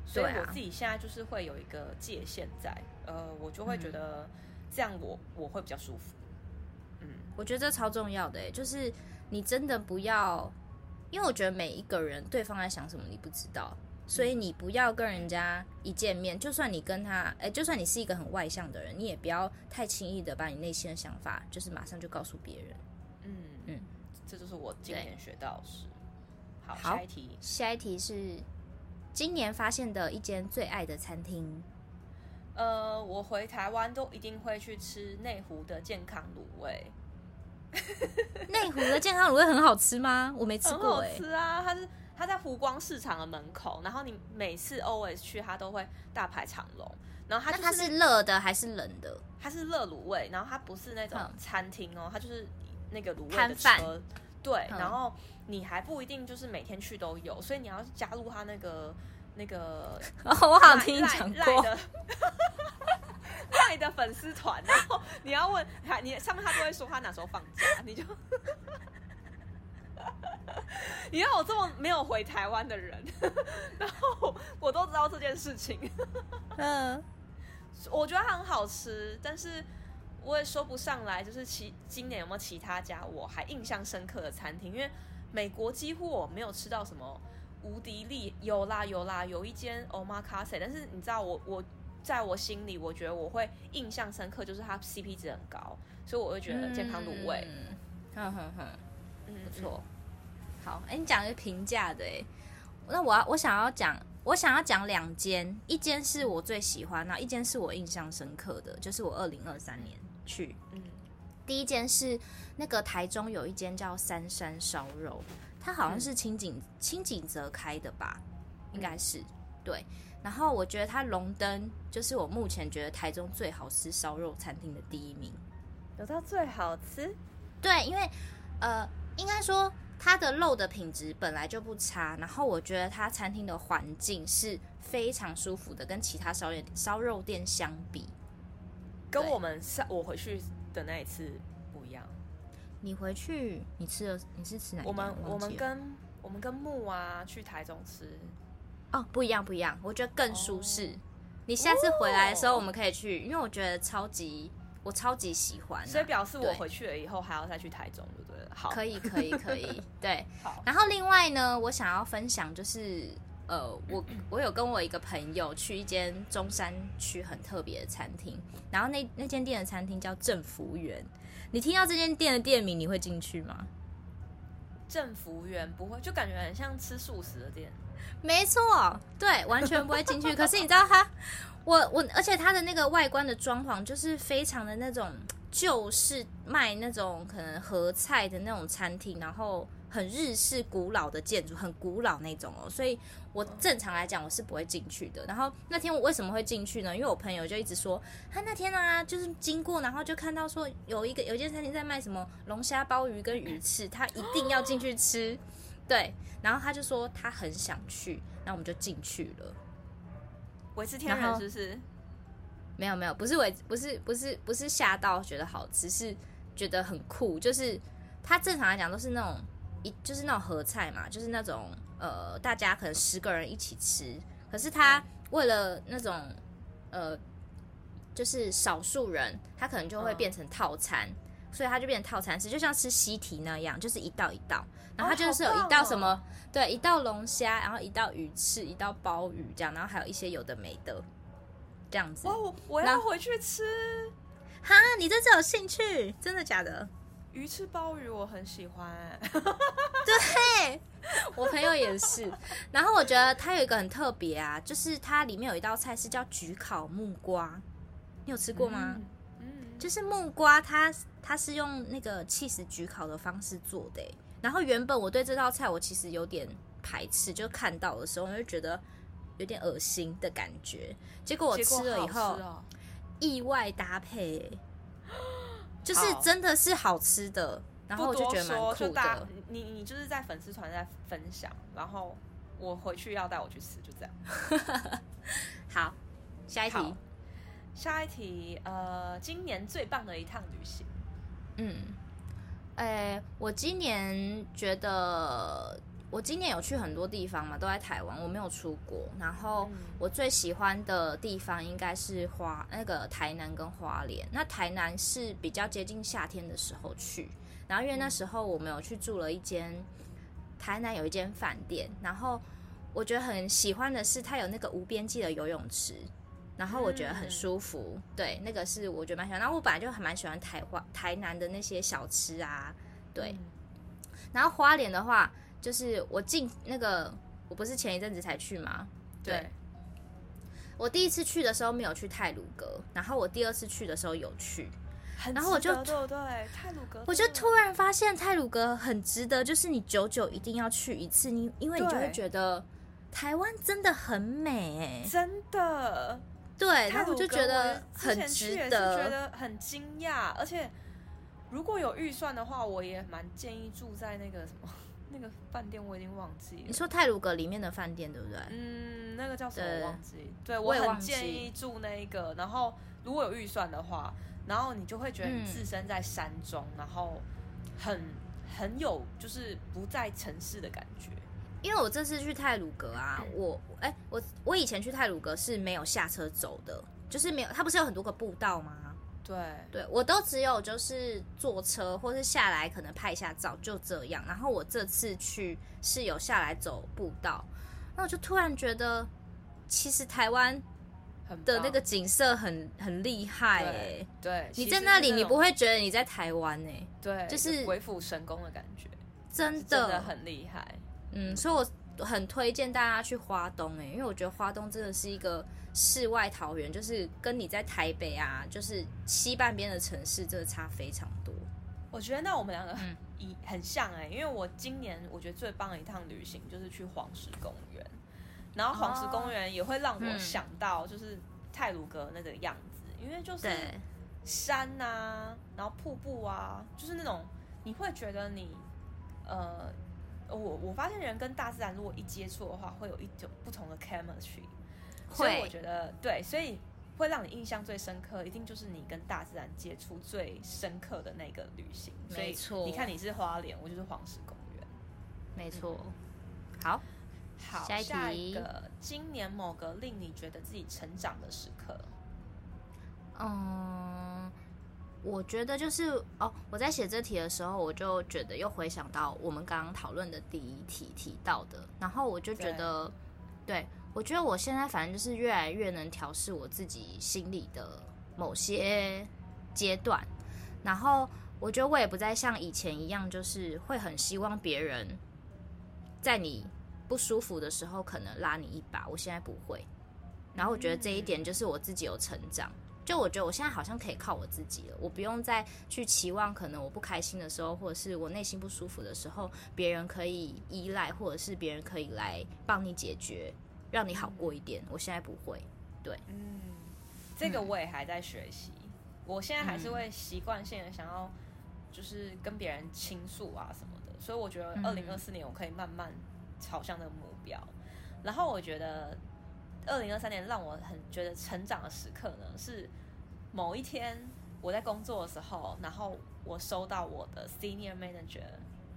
所以我自己现在就是会有一个界限在，呃，我就会觉得这样我我会比较舒服。嗯，我觉得这超重要的欸，就是你真的不要，因为我觉得每一个人对方在想什么你不知道。所以你不要跟人家一见面，就算你跟他，哎、欸，就算你是一个很外向的人，你也不要太轻易的把你内心的想法，就是马上就告诉别人。嗯嗯，这就是我今年学到的事。好，好，下一题。下一题是今年发现的一间最爱的餐厅。呃，我回台湾都一定会去吃内湖的健康卤味。内湖的健康卤味很好吃吗？我没吃过、欸。很好吃啊，它是。它在湖光市场的门口，然后你每次 always 去，它都会大排长龙。然后它、就是、它是热的还是冷的？它是热卤味，然后它不是那种餐厅哦，它就是那个卤味的车。对，然后你还不一定就是每天去都有，所以你要加入他那个那个。哦，我好听你讲过。赖的，粉丝团，然后你要问他，你上面他都会说他哪时候放假，你就。你让我这么没有回台湾的人，然后我都知道这件事情。嗯，我觉得它很好吃，但是我也说不上来，就是其今年有没有其他家我还印象深刻的餐厅？因为美国几乎我没有吃到什么无敌力，有啦有啦，有一间 Omakase，但是你知道我我在我心里，我觉得我会印象深刻，就是它 CP 值很高，所以我会觉得健康卤味，嗯哼哼，嗯，不错。好，哎、欸，你讲的是平价的哎，那我要我想要讲，我想要讲两间，一间是我最喜欢，那一间是我印象深刻的，就是我二零二三年去，嗯，第一间是那个台中有一间叫三山烧肉，它好像是清景清景泽开的吧，应该是对，然后我觉得它龙灯就是我目前觉得台中最好吃烧肉餐厅的第一名，有到最好吃？对，因为呃，应该说。它的肉的品质本来就不差，然后我觉得它餐厅的环境是非常舒服的，跟其他烧肉烧肉店相比，跟我们上我回去的那一次不一样。你回去你吃了你是吃哪？我们我们跟我们跟木啊去台中吃哦，不一样不一样，我觉得更舒适。哦。你下次回来的时候我们可以去，因为我觉得超级。我超级喜欢、啊，所以表示我回去了以后还要再去台中，对不对？好，可以，可以，可以，对。好。然后另外呢，我想要分享就是，呃，我我有跟我一个朋友去一间中山区很特别的餐厅，然后那那间店的餐厅叫正福园。你听到这间店的店名，你会进去吗？正福园不会，就感觉很像吃素食的店。没错，对，完全不会进去。可是你知道它？我我，而且它的那个外观的装潢就是非常的那种就是，卖那种可能合菜的那种餐厅，然后很日式古老的建筑，很古老那种哦。所以我正常来讲我是不会进去的。然后那天我为什么会进去呢？因为我朋友就一直说，他那天啊就是经过，然后就看到说有一个有一间餐厅在卖什么龙虾鲍鱼跟鱼翅，他一定要进去吃。对，然后他就说他很想去，然后我们就进去了。我是天然是不是？没有没有，不是我，不是不是不是吓到觉得好吃，是觉得很酷。就是他正常来讲都是那种一就是那种合菜嘛，就是那种呃大家可能十个人一起吃。可是他为了那种呃就是少数人，他可能就会变成套餐，所以他就变成套餐吃，就像吃西提那样，就是一道一道。然后他就是有一道什么，哦哦、对，一道龙虾，然后一道鱼翅，一道鲍鱼这样，然后还有一些有的没的，这样子。哦，我我要回去吃。哈，你对这有兴趣？真的假的？鱼翅鲍鱼我很喜欢。对，我朋友也是。然后我觉得它有一个很特别啊，就是它里面有一道菜是叫焗烤木瓜，你有吃过吗？嗯就是木瓜它，它它是用那个起司焗烤的方式做的。然后原本我对这道菜我其实有点排斥，就看到的时候我就觉得有点恶心的感觉。结果我吃了以后，哦、意外搭配，就是真的是好吃的。然后我就觉得蛮酷的。你你就是在粉丝团在分享，然后我回去要带我去吃，就这样。好，下一题。下一题，呃，今年最棒的一趟旅行，嗯，哎、欸，我今年觉得，我今年有去很多地方嘛，都在台湾，我没有出国。然后我最喜欢的地方应该是花那个台南跟花莲。那台南是比较接近夏天的时候去，然后因为那时候我们有去住了一间台南有一间饭店，然后我觉得很喜欢的是它有那个无边际的游泳池。然后我觉得很舒服，嗯、对，那个是我觉得蛮喜欢。然后我本来就还蛮喜欢台湾台南的那些小吃啊，对。嗯、然后花莲的话，就是我进那个，我不是前一阵子才去吗？对。对我第一次去的时候没有去泰鲁阁，然后我第二次去的时候有去，然后我就对对泰鲁阁，我就突然发现泰鲁阁很值得，就是你久久一定要去一次，你因为你就会觉得台湾真的很美，哎，真的。对，他我就觉得很值得，觉得很惊讶。而且如果有预算的话，我也蛮建议住在那个什么那个饭店，我已经忘记了。你说泰鲁阁里面的饭店对不对？嗯，那个叫什么我忘记。对，我很建议住那一个。然后如果有预算的话，然后你就会觉得你置身在山中，嗯、然后很很有就是不在城市的感觉。因为我这次去泰鲁阁啊，我哎、欸，我我以前去泰鲁阁是没有下车走的，就是没有，它不是有很多个步道吗？对，对我都只有就是坐车或是下来可能拍一下照就这样。然后我这次去是有下来走步道，那我就突然觉得，其实台湾的那个景色很很厉害哎、欸。对，你在那里你不会觉得你在台湾哎、欸？对，就是鬼斧神工的感觉，真的真的很厉害。嗯，所以我很推荐大家去花东诶，因为我觉得花东真的是一个世外桃源，就是跟你在台北啊，就是西半边的城市，真的差非常多。我觉得那我们两个很一很像诶，因为我今年我觉得最棒的一趟旅行就是去黄石公园，然后黄石公园也会让我想到就是泰鲁阁那个样子，因为就是山啊，然后瀑布啊，就是那种你会觉得你呃。我我发现人跟大自然如果一接触的话，会有一种不同的 chemistry，所以我觉得对，所以会让你印象最深刻，一定就是你跟大自然接触最深刻的那个旅行。没错，你看你是花莲，我就是黄石公园。没错。好，好，下一，下一个，今年某个令你觉得自己成长的时刻。嗯。我觉得就是哦，我在写这题的时候，我就觉得又回想到我们刚刚讨论的第一题提到的，然后我就觉得，对，对，我觉得我现在反正就是越来越能调试我自己心里的某些阶段，然后我觉得我也不再像以前一样，就是会很希望别人在你不舒服的时候可能拉你一把，我现在不会，然后我觉得这一点就是我自己有成长。就我觉得我现在好像可以靠我自己了，我不用再去期望，可能我不开心的时候，或者是我内心不舒服的时候，别人可以依赖，或者是别人可以来帮你解决，让你好过一点。我现在不会，对，嗯，这个我也还在学习。嗯，我现在还是会习惯性的想要，就是跟别人倾诉啊什么的。所以我觉得二零二四年我可以慢慢朝向那个目标。然后我觉得。二零二三年让我很觉得成长的时刻呢，是某一天我在工作的时候，然后我收到我的 senior manager，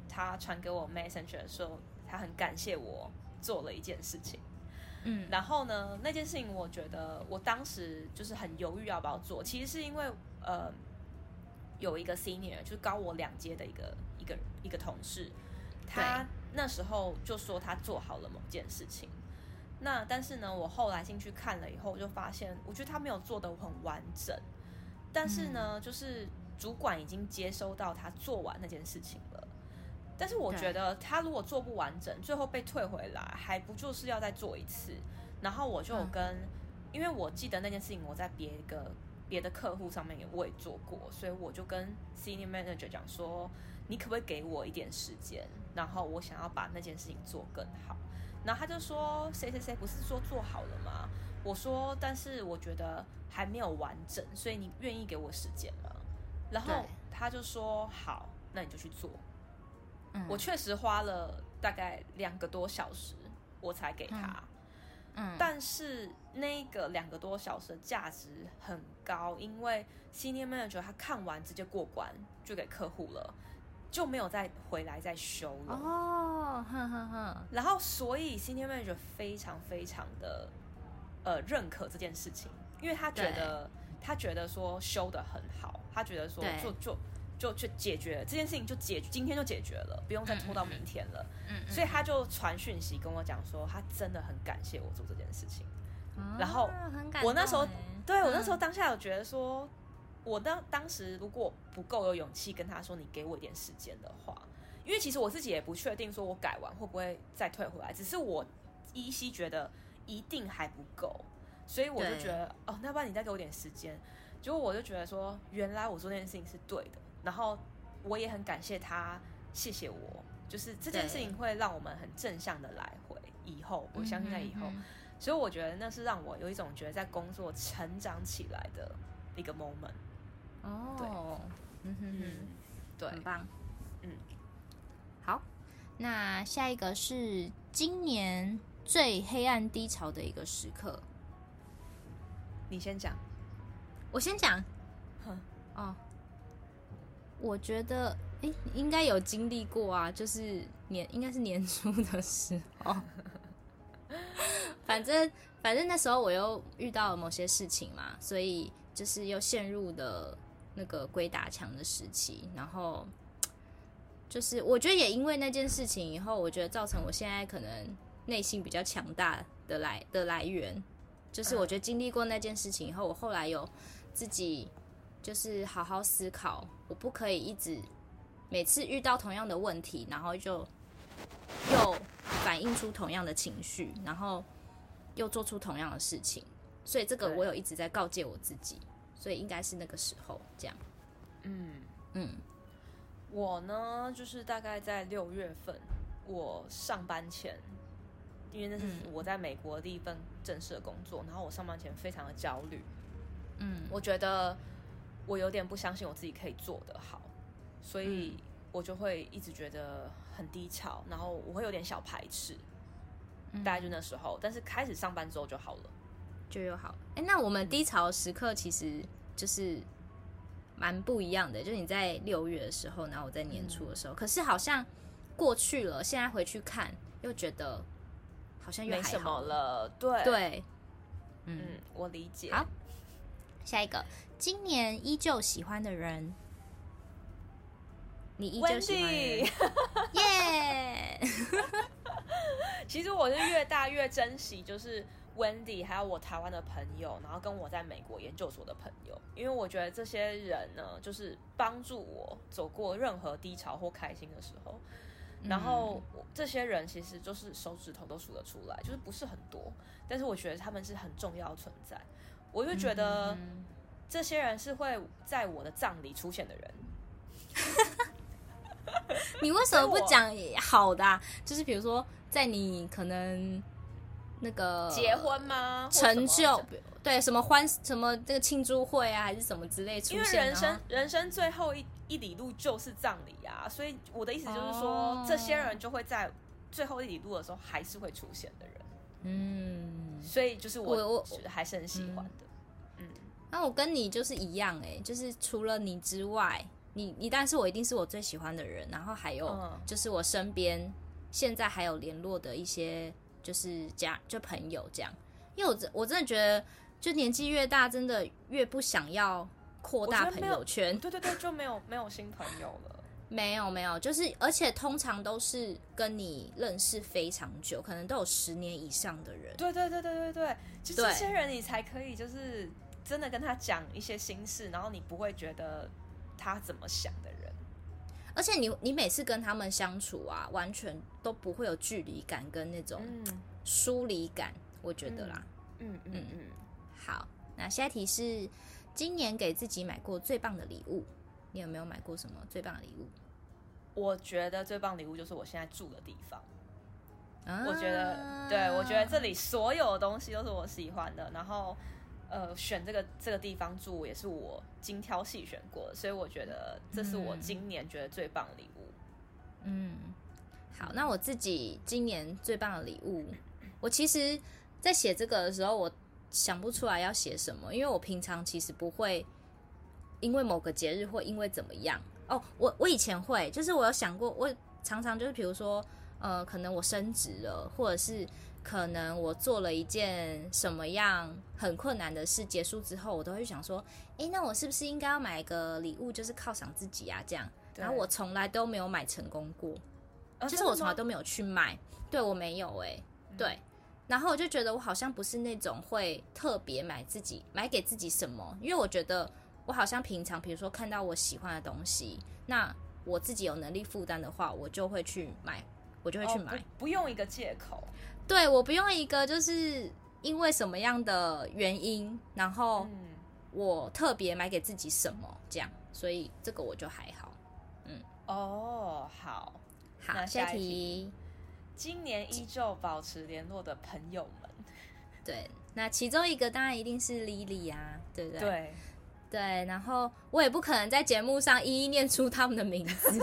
他传给我 messenger 说他很感谢我做了一件事情，嗯，然后呢，那件事情我觉得我当时就是很犹豫要不要做，其实是因为呃，有一个 senior，就是高我两阶的一个一个一个同事，他那时候就说他做好了某件事情。那但是呢，我后来进去看了以后，我就发现我觉得他没有做的很完整。但是呢，嗯、就是主管已经接收到他做完那件事情了。但是我觉得他如果做不完整，最后被退回来，还不就是要再做一次？然后我就跟，嗯、因为我记得那件事情我在别一个别的客户上面也我也做过，所以我就跟 senior manager 讲说，你可不可以给我一点时间？然后我想要把那件事情做更好。然后他就说，谁谁谁不是说做好了吗？我说，但是我觉得还没有完整，所以你愿意给我时间吗？然后他就说好，那你就去做。嗯，我确实花了大概两个多小时，我才给他。嗯，但是那个两个多小时的价值很高，因为 Senior Manager 他看完直接过关，就给客户了，就没有再回来再修了。哦，呵呵呵。然后，所以 Senior Manager 非常非常的呃认可这件事情，因为他觉得他觉得说修的很好，他觉得说就就。就去解决这件事情，就解今天就解决了，不用再拖到明天了。嗯，嗯，所以他就传讯息跟我讲说，他真的很感谢我做这件事情。嗯、然后我那时候，对我那时候当下有觉得说，我当当时如果不够有勇气跟他说，你给我一点时间的话，因为其实我自己也不确定说我改完会不会再退回来，只是我依稀觉得一定还不够，所以我就觉得哦，那不然你再给我点时间。结果我就觉得说，原来我做那件事情是对的。然后我也很感谢他，谢谢我，就是这件事情会让我们很正向的来回。以后我相信在以后，嗯哼嗯哼，所以我觉得那是让我有一种觉得在工作成长起来的一个 moment。哦，对，嗯哼哼，对，很棒。嗯，好，那下一个是今年最黑暗低潮的一个时刻，你先讲，我先讲。哼，哦。我觉得，哎，应该有经历过啊，就是年应该是年初的时候，反正反正那时候我又遇到了某些事情嘛，所以就是又陷入了那个鬼打墙的时期，然后就是我觉得也因为那件事情以后，我觉得造成我现在可能内心比较强大的来的来源，就是我觉得经历过那件事情以后，我后来有自己。就是好好思考，我不可以一直每次遇到同样的问题，然后就又反映出同样的情绪，然后又做出同样的事情。所以这个我有一直在告诫我自己，所以应该是那个时候这样。嗯嗯，我呢，就是大概在六月份，我上班前，因为那是我在美国的第一份正式的工作，然后我上班前非常的焦虑。嗯，我觉得。我有点不相信我自己可以做得好，所以我就会一直觉得很低潮，然后我会有点小排斥。大概就那时候，但是开始上班之后就好了，就又好。哎，那我们低潮时刻其实就是蛮不一样的，就是你在六月的时候，然后我在年初的时候，可是好像过去了，现在回去看又觉得好像又没什么了。对对，嗯，我理解。好，下一个。今年依旧喜欢的人，你依旧喜欢 耶! 其实我是越大越珍惜，就是 Wendy 还有我台湾的朋友，然后跟我在美国研究所的朋友，因为我觉得这些人呢，就是帮助我走过任何低潮或开心的时候。然后这些人其实就是手指头都数得出来，就是不是很多，但是我觉得他们是很重要存在。我就觉得。这些人是会在我的葬礼出现的人，你为什么不讲好的啊？就是比如说，在你可能那个结婚吗？成就对什么欢什么这个庆祝会啊，还是什么之类出现？因为人生人生最后一一里路就是葬礼啊，所以我的意思就是说，哦，这些人就会在最后一里路的时候还是会出现的人。嗯，所以就是我我还是很喜欢的。嗯那我跟你就是一样哎、欸，就是除了你之外，你你但是我一定是我最喜欢的人，然后还有就是我身边现在还有联络的一些就是家就朋友这样，因为我真我真的觉得，就年纪越大，真的越不想要扩大朋友圈。对对对，就没有没有新朋友了。没有没有，就是而且通常都是跟你认识非常久，可能都有十年以上的人。对对对对对对，就这些人你才可以就是真的跟他讲一些心事，然后你不会觉得他怎么想的人。而且你你每次跟他们相处啊，完全都不会有距离感跟那种疏离感，嗯、我觉得啦。嗯嗯嗯，嗯。好，那下一题是今年给自己买过最棒的礼物，你有没有买过什么最棒的礼物？我觉得最棒礼物就是我现在住的地方。啊、我觉得，对，我觉得这里所有的东西都是我喜欢的。然后，呃，选这个这个地方住也是我精挑细选过的，所以我觉得这是我今年觉得最棒的礼物。嗯，好，那我自己今年最棒的礼物，我其实，在写这个的时候，我想不出来要写什么，因为我平常其实不会因为某个节日或因为怎么样。哦，我我以前会，就是我有想过，我常常就是比如说，呃，可能我升职了，或者是可能我做了一件什么样很困难的事，结束之后，我都会想说，诶，那我是不是应该要买个礼物，就是犒赏自己啊？这样，然后我从来都没有买成功过，哦、就是我从来都没有去买，对我没有诶、欸，对，然后我就觉得我好像不是那种会特别买自己买给自己什么，因为我觉得。我好像平常，比如说看到我喜欢的东西，那我自己有能力负担的话，我就会去买，我就会去买，哦、不，不用一个借口。对，我不用一个，就是因为什么样的原因，然后我特别买给自己什么这样，所以这个我就还好。嗯，哦，好，好，那下一题，今年依旧保持联络的朋友们，对，那其中一个当然一定是 Lily 啊，对不对？对。对，然后我也不可能在节目上一一念出他们的名字。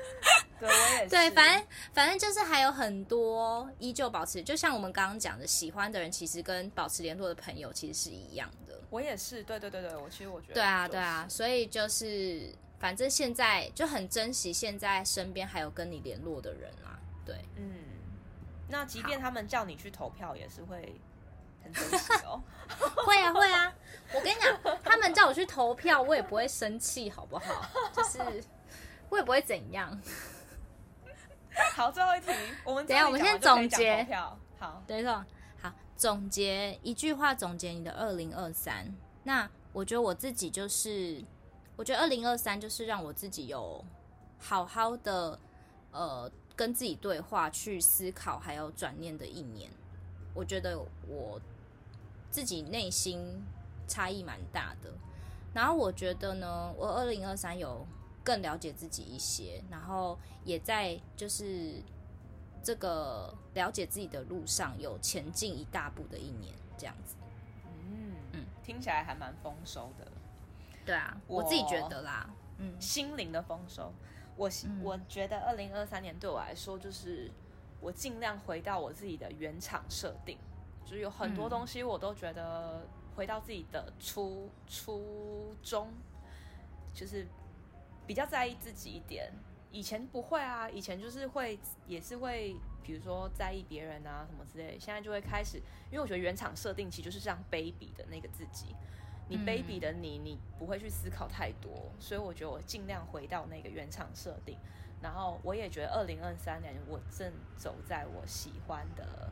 对，我也是。对，反正反正就是还有很多依旧保持，就像我们刚刚讲的，喜欢的人其实跟保持联络的朋友其实是一样的。我也是，对对对对，我其实我觉得。对啊，对啊，所以就是反正现在就很珍惜现在身边还有跟你联络的人啊。对，嗯，那即便他们叫你去投票，也是会。哦，会啊会啊！我跟你讲，他们叫我去投票，我也不会生气，好不好？就是我也不会怎样。好，最后一题，我们等一下，我们先总结。好，等一下，好，总结一句话，总结你的二零二三。那我觉得我自己就是，我觉得二零二三就是让我自己有好好的呃跟自己对话、去思考，还有转念的一年。我觉得我。自己内心差异蛮大的，然后我觉得呢，我二零二三有更了解自己一些，然后也在就是这个了解自己的路上有前进一大步的一年，这样子。嗯嗯，听起来还蛮丰收的。对啊，我，我自己觉得啦，嗯，心灵的丰收。我我觉得二零二三年对我来说，就是我尽量回到我自己的原厂设定。就是有很多东西，我都觉得回到自己的初初衷，就是比较在意自己一点。以前不会啊，以前就是会，也是会，比如说在意别人啊什么之类的。现在就会开始，因为我觉得原厂设定其实就是这样卑鄙的那个自己，你卑鄙的你，你不会去思考太多。所以我觉得我尽量回到那个原厂设定。然后我也觉得二零二三年我正走在我喜欢的。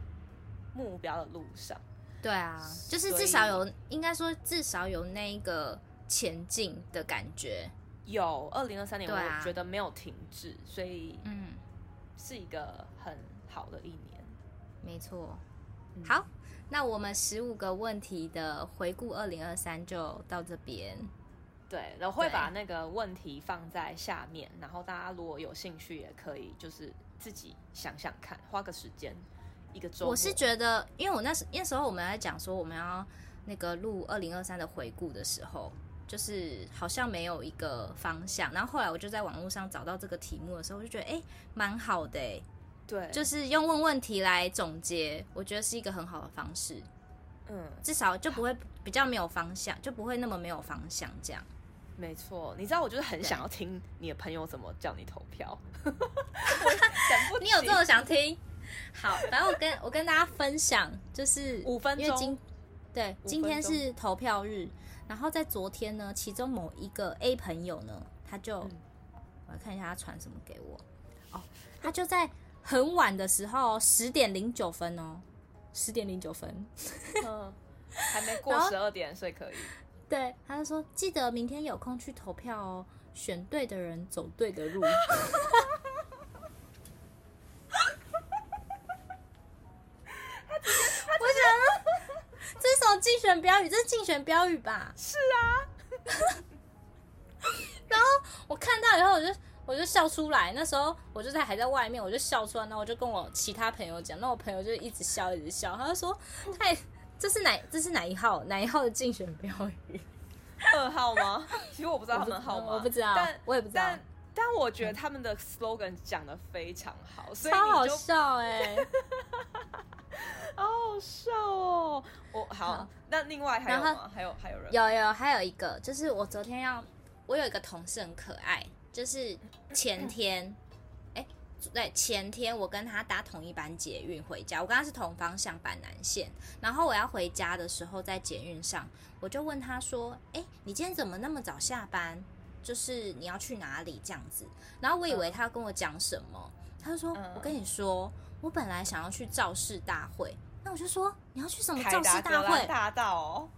目标的路上，对啊，就是至少有，应该说至少有那个前进的感觉。有二零二三年，我觉得没有停滞，啊，所以嗯，是一个很好的一年。没错，嗯，好，那我们十五个问题的回顾二零二三就到这边。对，然后会把那个问题放在下面，然后大家如果有兴趣，也可以就是自己想想看，花个时间一个周。我是觉得，因为我那时那时候我们在讲说我们要那个录二零二三的回顾的时候，就是好像没有一个方向。然后后来我就在网络上找到这个题目的时候，我就觉得哎，蛮好的哎。对，就是用问问题来总结，我觉得是一个很好的方式。嗯，至少就不会比较没有方向，就不会那么没有方向这样。没错，你知道我就是很想要听你的朋友怎么叫你投票。你有这么想听？好，反正我跟我跟大家分享，就是五分钟，对，今天是投票日。然后在昨天呢，其中某一个 A 朋友呢，他就、嗯、我来看一下他传什么给我哦，他就在很晚的时候，十点零九分哦，十点零九分，嗯，还没 过十二点，所以可以。对，他就说记得明天有空去投票哦，选对的人走对的路。竞选标语，这是竞选标语吧？是啊。然后我看到以后，我就我就笑出来。那时候我就在还在外面，我就笑出来。然后我就跟我其他朋友讲，那我朋友就一直笑，一直笑。他就说：“太，这是哪？这是哪一号？哪一号的竞选标语？二号吗？其实我不知道他们号码，我不知道，但我也不知道。但但我觉得他们的 slogan 讲的非常好，所以超好笑哎、欸。”好好笑哦！我好，好，那另外还有吗？还有还有人？有有还有一个，就是我昨天要，我有一个同事很可爱，就是前天，哎、欸，对，前天我跟他搭同一班捷运回家，我跟他是同方向板南线，然后我要回家的时候在捷运上，我就问他说：“哎、欸，你今天怎么那么早下班？就是你要去哪里这样子？”然后我以为他要跟我讲什么，他就说：“我跟你说。”我本来想要去造势大会，那我就说你要去什么造势大会？大道哦，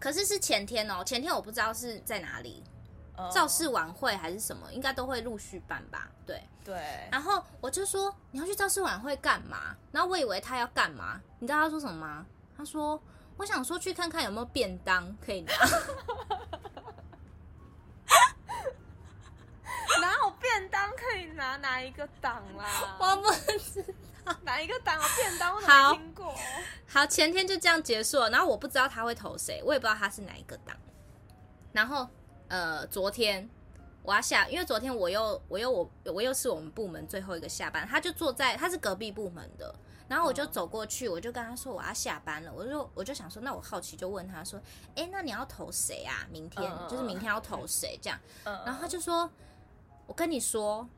可是是前天哦，前天我不知道是在哪里，造势晚会还是什么，应该都会陆续办吧？对对。然后我就说你要去造势晚会干嘛？然后我以为他要干嘛？你知道他说什么吗？他说我想说去看看有没有便当可以拿。哪有便当可以拿？哪一个党啦？我不知道哪一个党有便当，我没听过。好，好，前天就这样结束了。然后我不知道他会投谁，我也不知道他是哪一个党。然后呃，昨天我要下，因为昨天我又我又我我又是我们部门最后一个下班，他就坐在他是隔壁部门的。然后我就走过去，我就跟他说我要下班了。我就我就想说，那我好奇就问他说，哎，那你要投谁啊？明天就是明天要投谁？这样。然后他就说。我跟你说，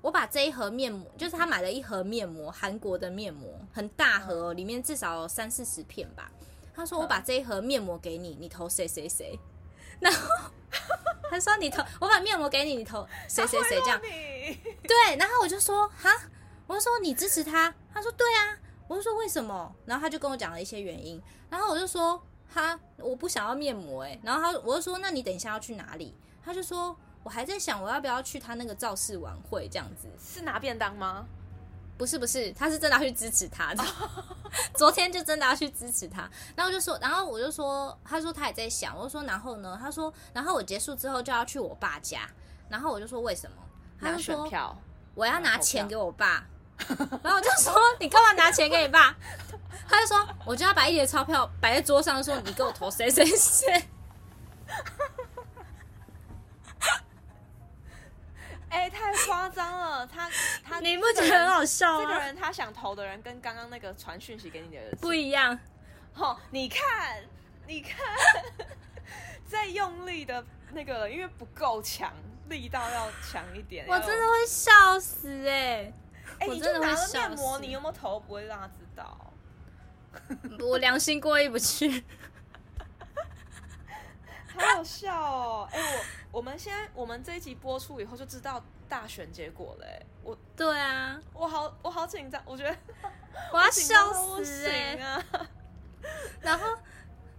我把这一盒面膜，就是他买了一盒面膜，韩国的面膜，很大盒，里面至少有三四十片吧。他说我把这一盒面膜给你，你投谁谁谁。然后他说你投，我把面膜给你，你投谁谁谁这样。对，然后我就说哈，我就说你支持他。他说对啊，我就说为什么？然后他就跟我讲了一些原因。然后我就说哈，我不想要面膜哎。然后他我就说那你等一下要去哪里？他就说。我还在想，我要不要去他那个造势晚会这样子？是拿便当吗？不是，不是，他是真的要去支持他的。昨天就真的要去支持他，然后我就说，然后我就说，他说他也在想，我就说，然后呢？他说，然后我结束之后就要去我爸家，然后我就说为什么？他就说我要拿钱给我爸，然后我就说你干嘛拿钱给你爸？他就说我就要把一叠钞票摆在桌上，说你给我投谁谁谁。哎、欸，太夸张了！他他，你不觉得很好笑吗？这个人他想投的人跟刚刚那个传讯息给你的人不一样。哦，你看，你看，在用力的那个，因为不够强，力道要强一点。我真的会笑死哎、欸！哎、欸，你就拿了面膜，你有没有投？不会让他知道。我良心过意不去。好好笑哦！哎、欸，我我们现在我们这一集播出以后就知道大选结果了。哎，我对啊，我好我好紧张，我觉得我要笑死哎、欸！然后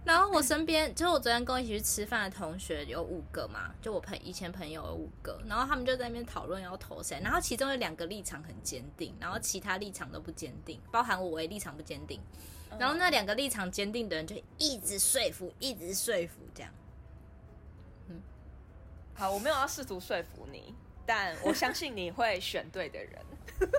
然后我身边就是我昨天跟我一起去吃饭的同学有五个嘛，就我朋以前朋友有五个，然后他们就在那边讨论要投谁，然后其中有两个立场很坚定，然后其他立场都不坚定，包含我也立场不坚定，然后那两个立场坚定的人就一直说服，一直说服这样。好，我没有要试图说服你，但我相信你会选对的人。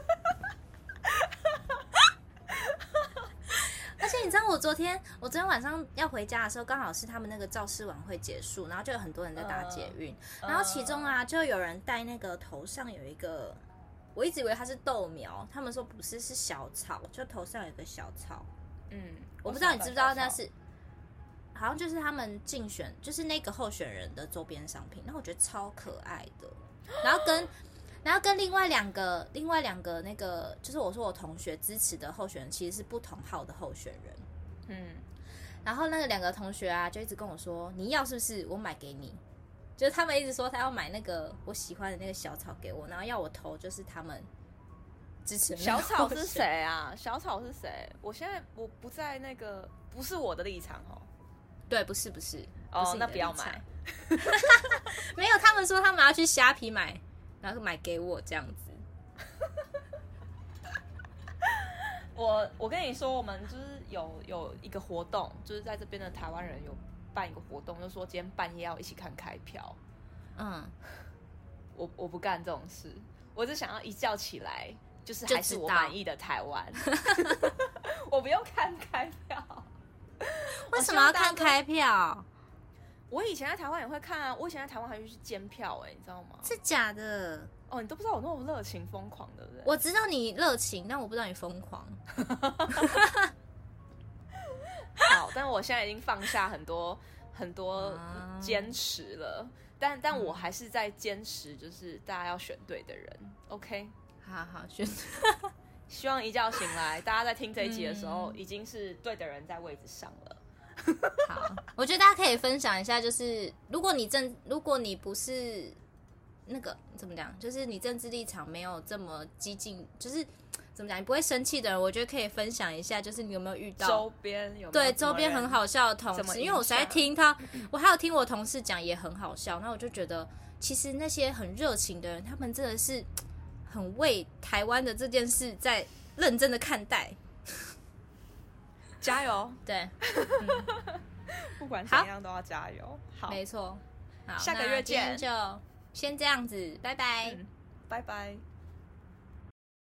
而且你知道，我昨天我昨天晚上要回家的时候，刚好是他们那个造势晚会结束，然后就有很多人在搭捷运，呃、然后其中啊，就有人戴那个头上有一个，我一直以为它是豆苗，他们说不是，是小草，就头上有一个小草。嗯，我不知道你知不知道那是。好像就是他们竞选，就是那个候选人的周边商品，然后我觉得超可爱的。然后跟，然后跟另外两个，另外两个那个，就是我说我同学支持的候选人，其实是不同号的候选人。嗯，然后那个两个同学啊，就一直跟我说：“你要是不是？我买给你。”就是他们一直说他要买那个我喜欢的那个小草给我，然后要我投，就是他们支持。小草是谁啊？小草是谁？我现在我不在那个，不是我的立场哦。对，不是不是。哦，那不要买。没有，他们说他们要去虾皮买，然后买给我这样子。我我跟你说，我们就是有有一个活动，就是在这边的台湾人有办一个活动，就说今天半夜要一起看开票。嗯，我我不干这种事，我只想要一觉起来就是还是我满意的台湾。我不用看开票，为什么要看开票？我以前在台湾也会看啊，我以前在台湾还会去监票哎、欸，你知道吗？是假的。哦，你都不知道我那么热情疯狂，对不对？我知道你热情，但我不知道你疯狂。好，但我现在已经放下很多很多坚持了，但但我还是在坚持，就是大家要选对的人。OK，好好选。希望一觉醒来，大家在听这一集的时候，已经是对的人在位置上了。好，我觉得大家可以分享一下，就是如果你正，如果你不是。那个怎么讲？就是你政治立场没有这么激进，就是怎么讲？你不会生气的人，我觉得可以分享一下，就是你有没有遇到周边有，有对周边很好笑的同事？因为我实在听他，我还有听我同事讲也很好笑。那我就觉得，其实那些很热情的人，他们真的是很为台湾的这件事在认真的看待。加油！对，嗯、不管怎样都要加油。好，没错。好，下个月见。就。先这样子，拜拜，嗯，拜拜。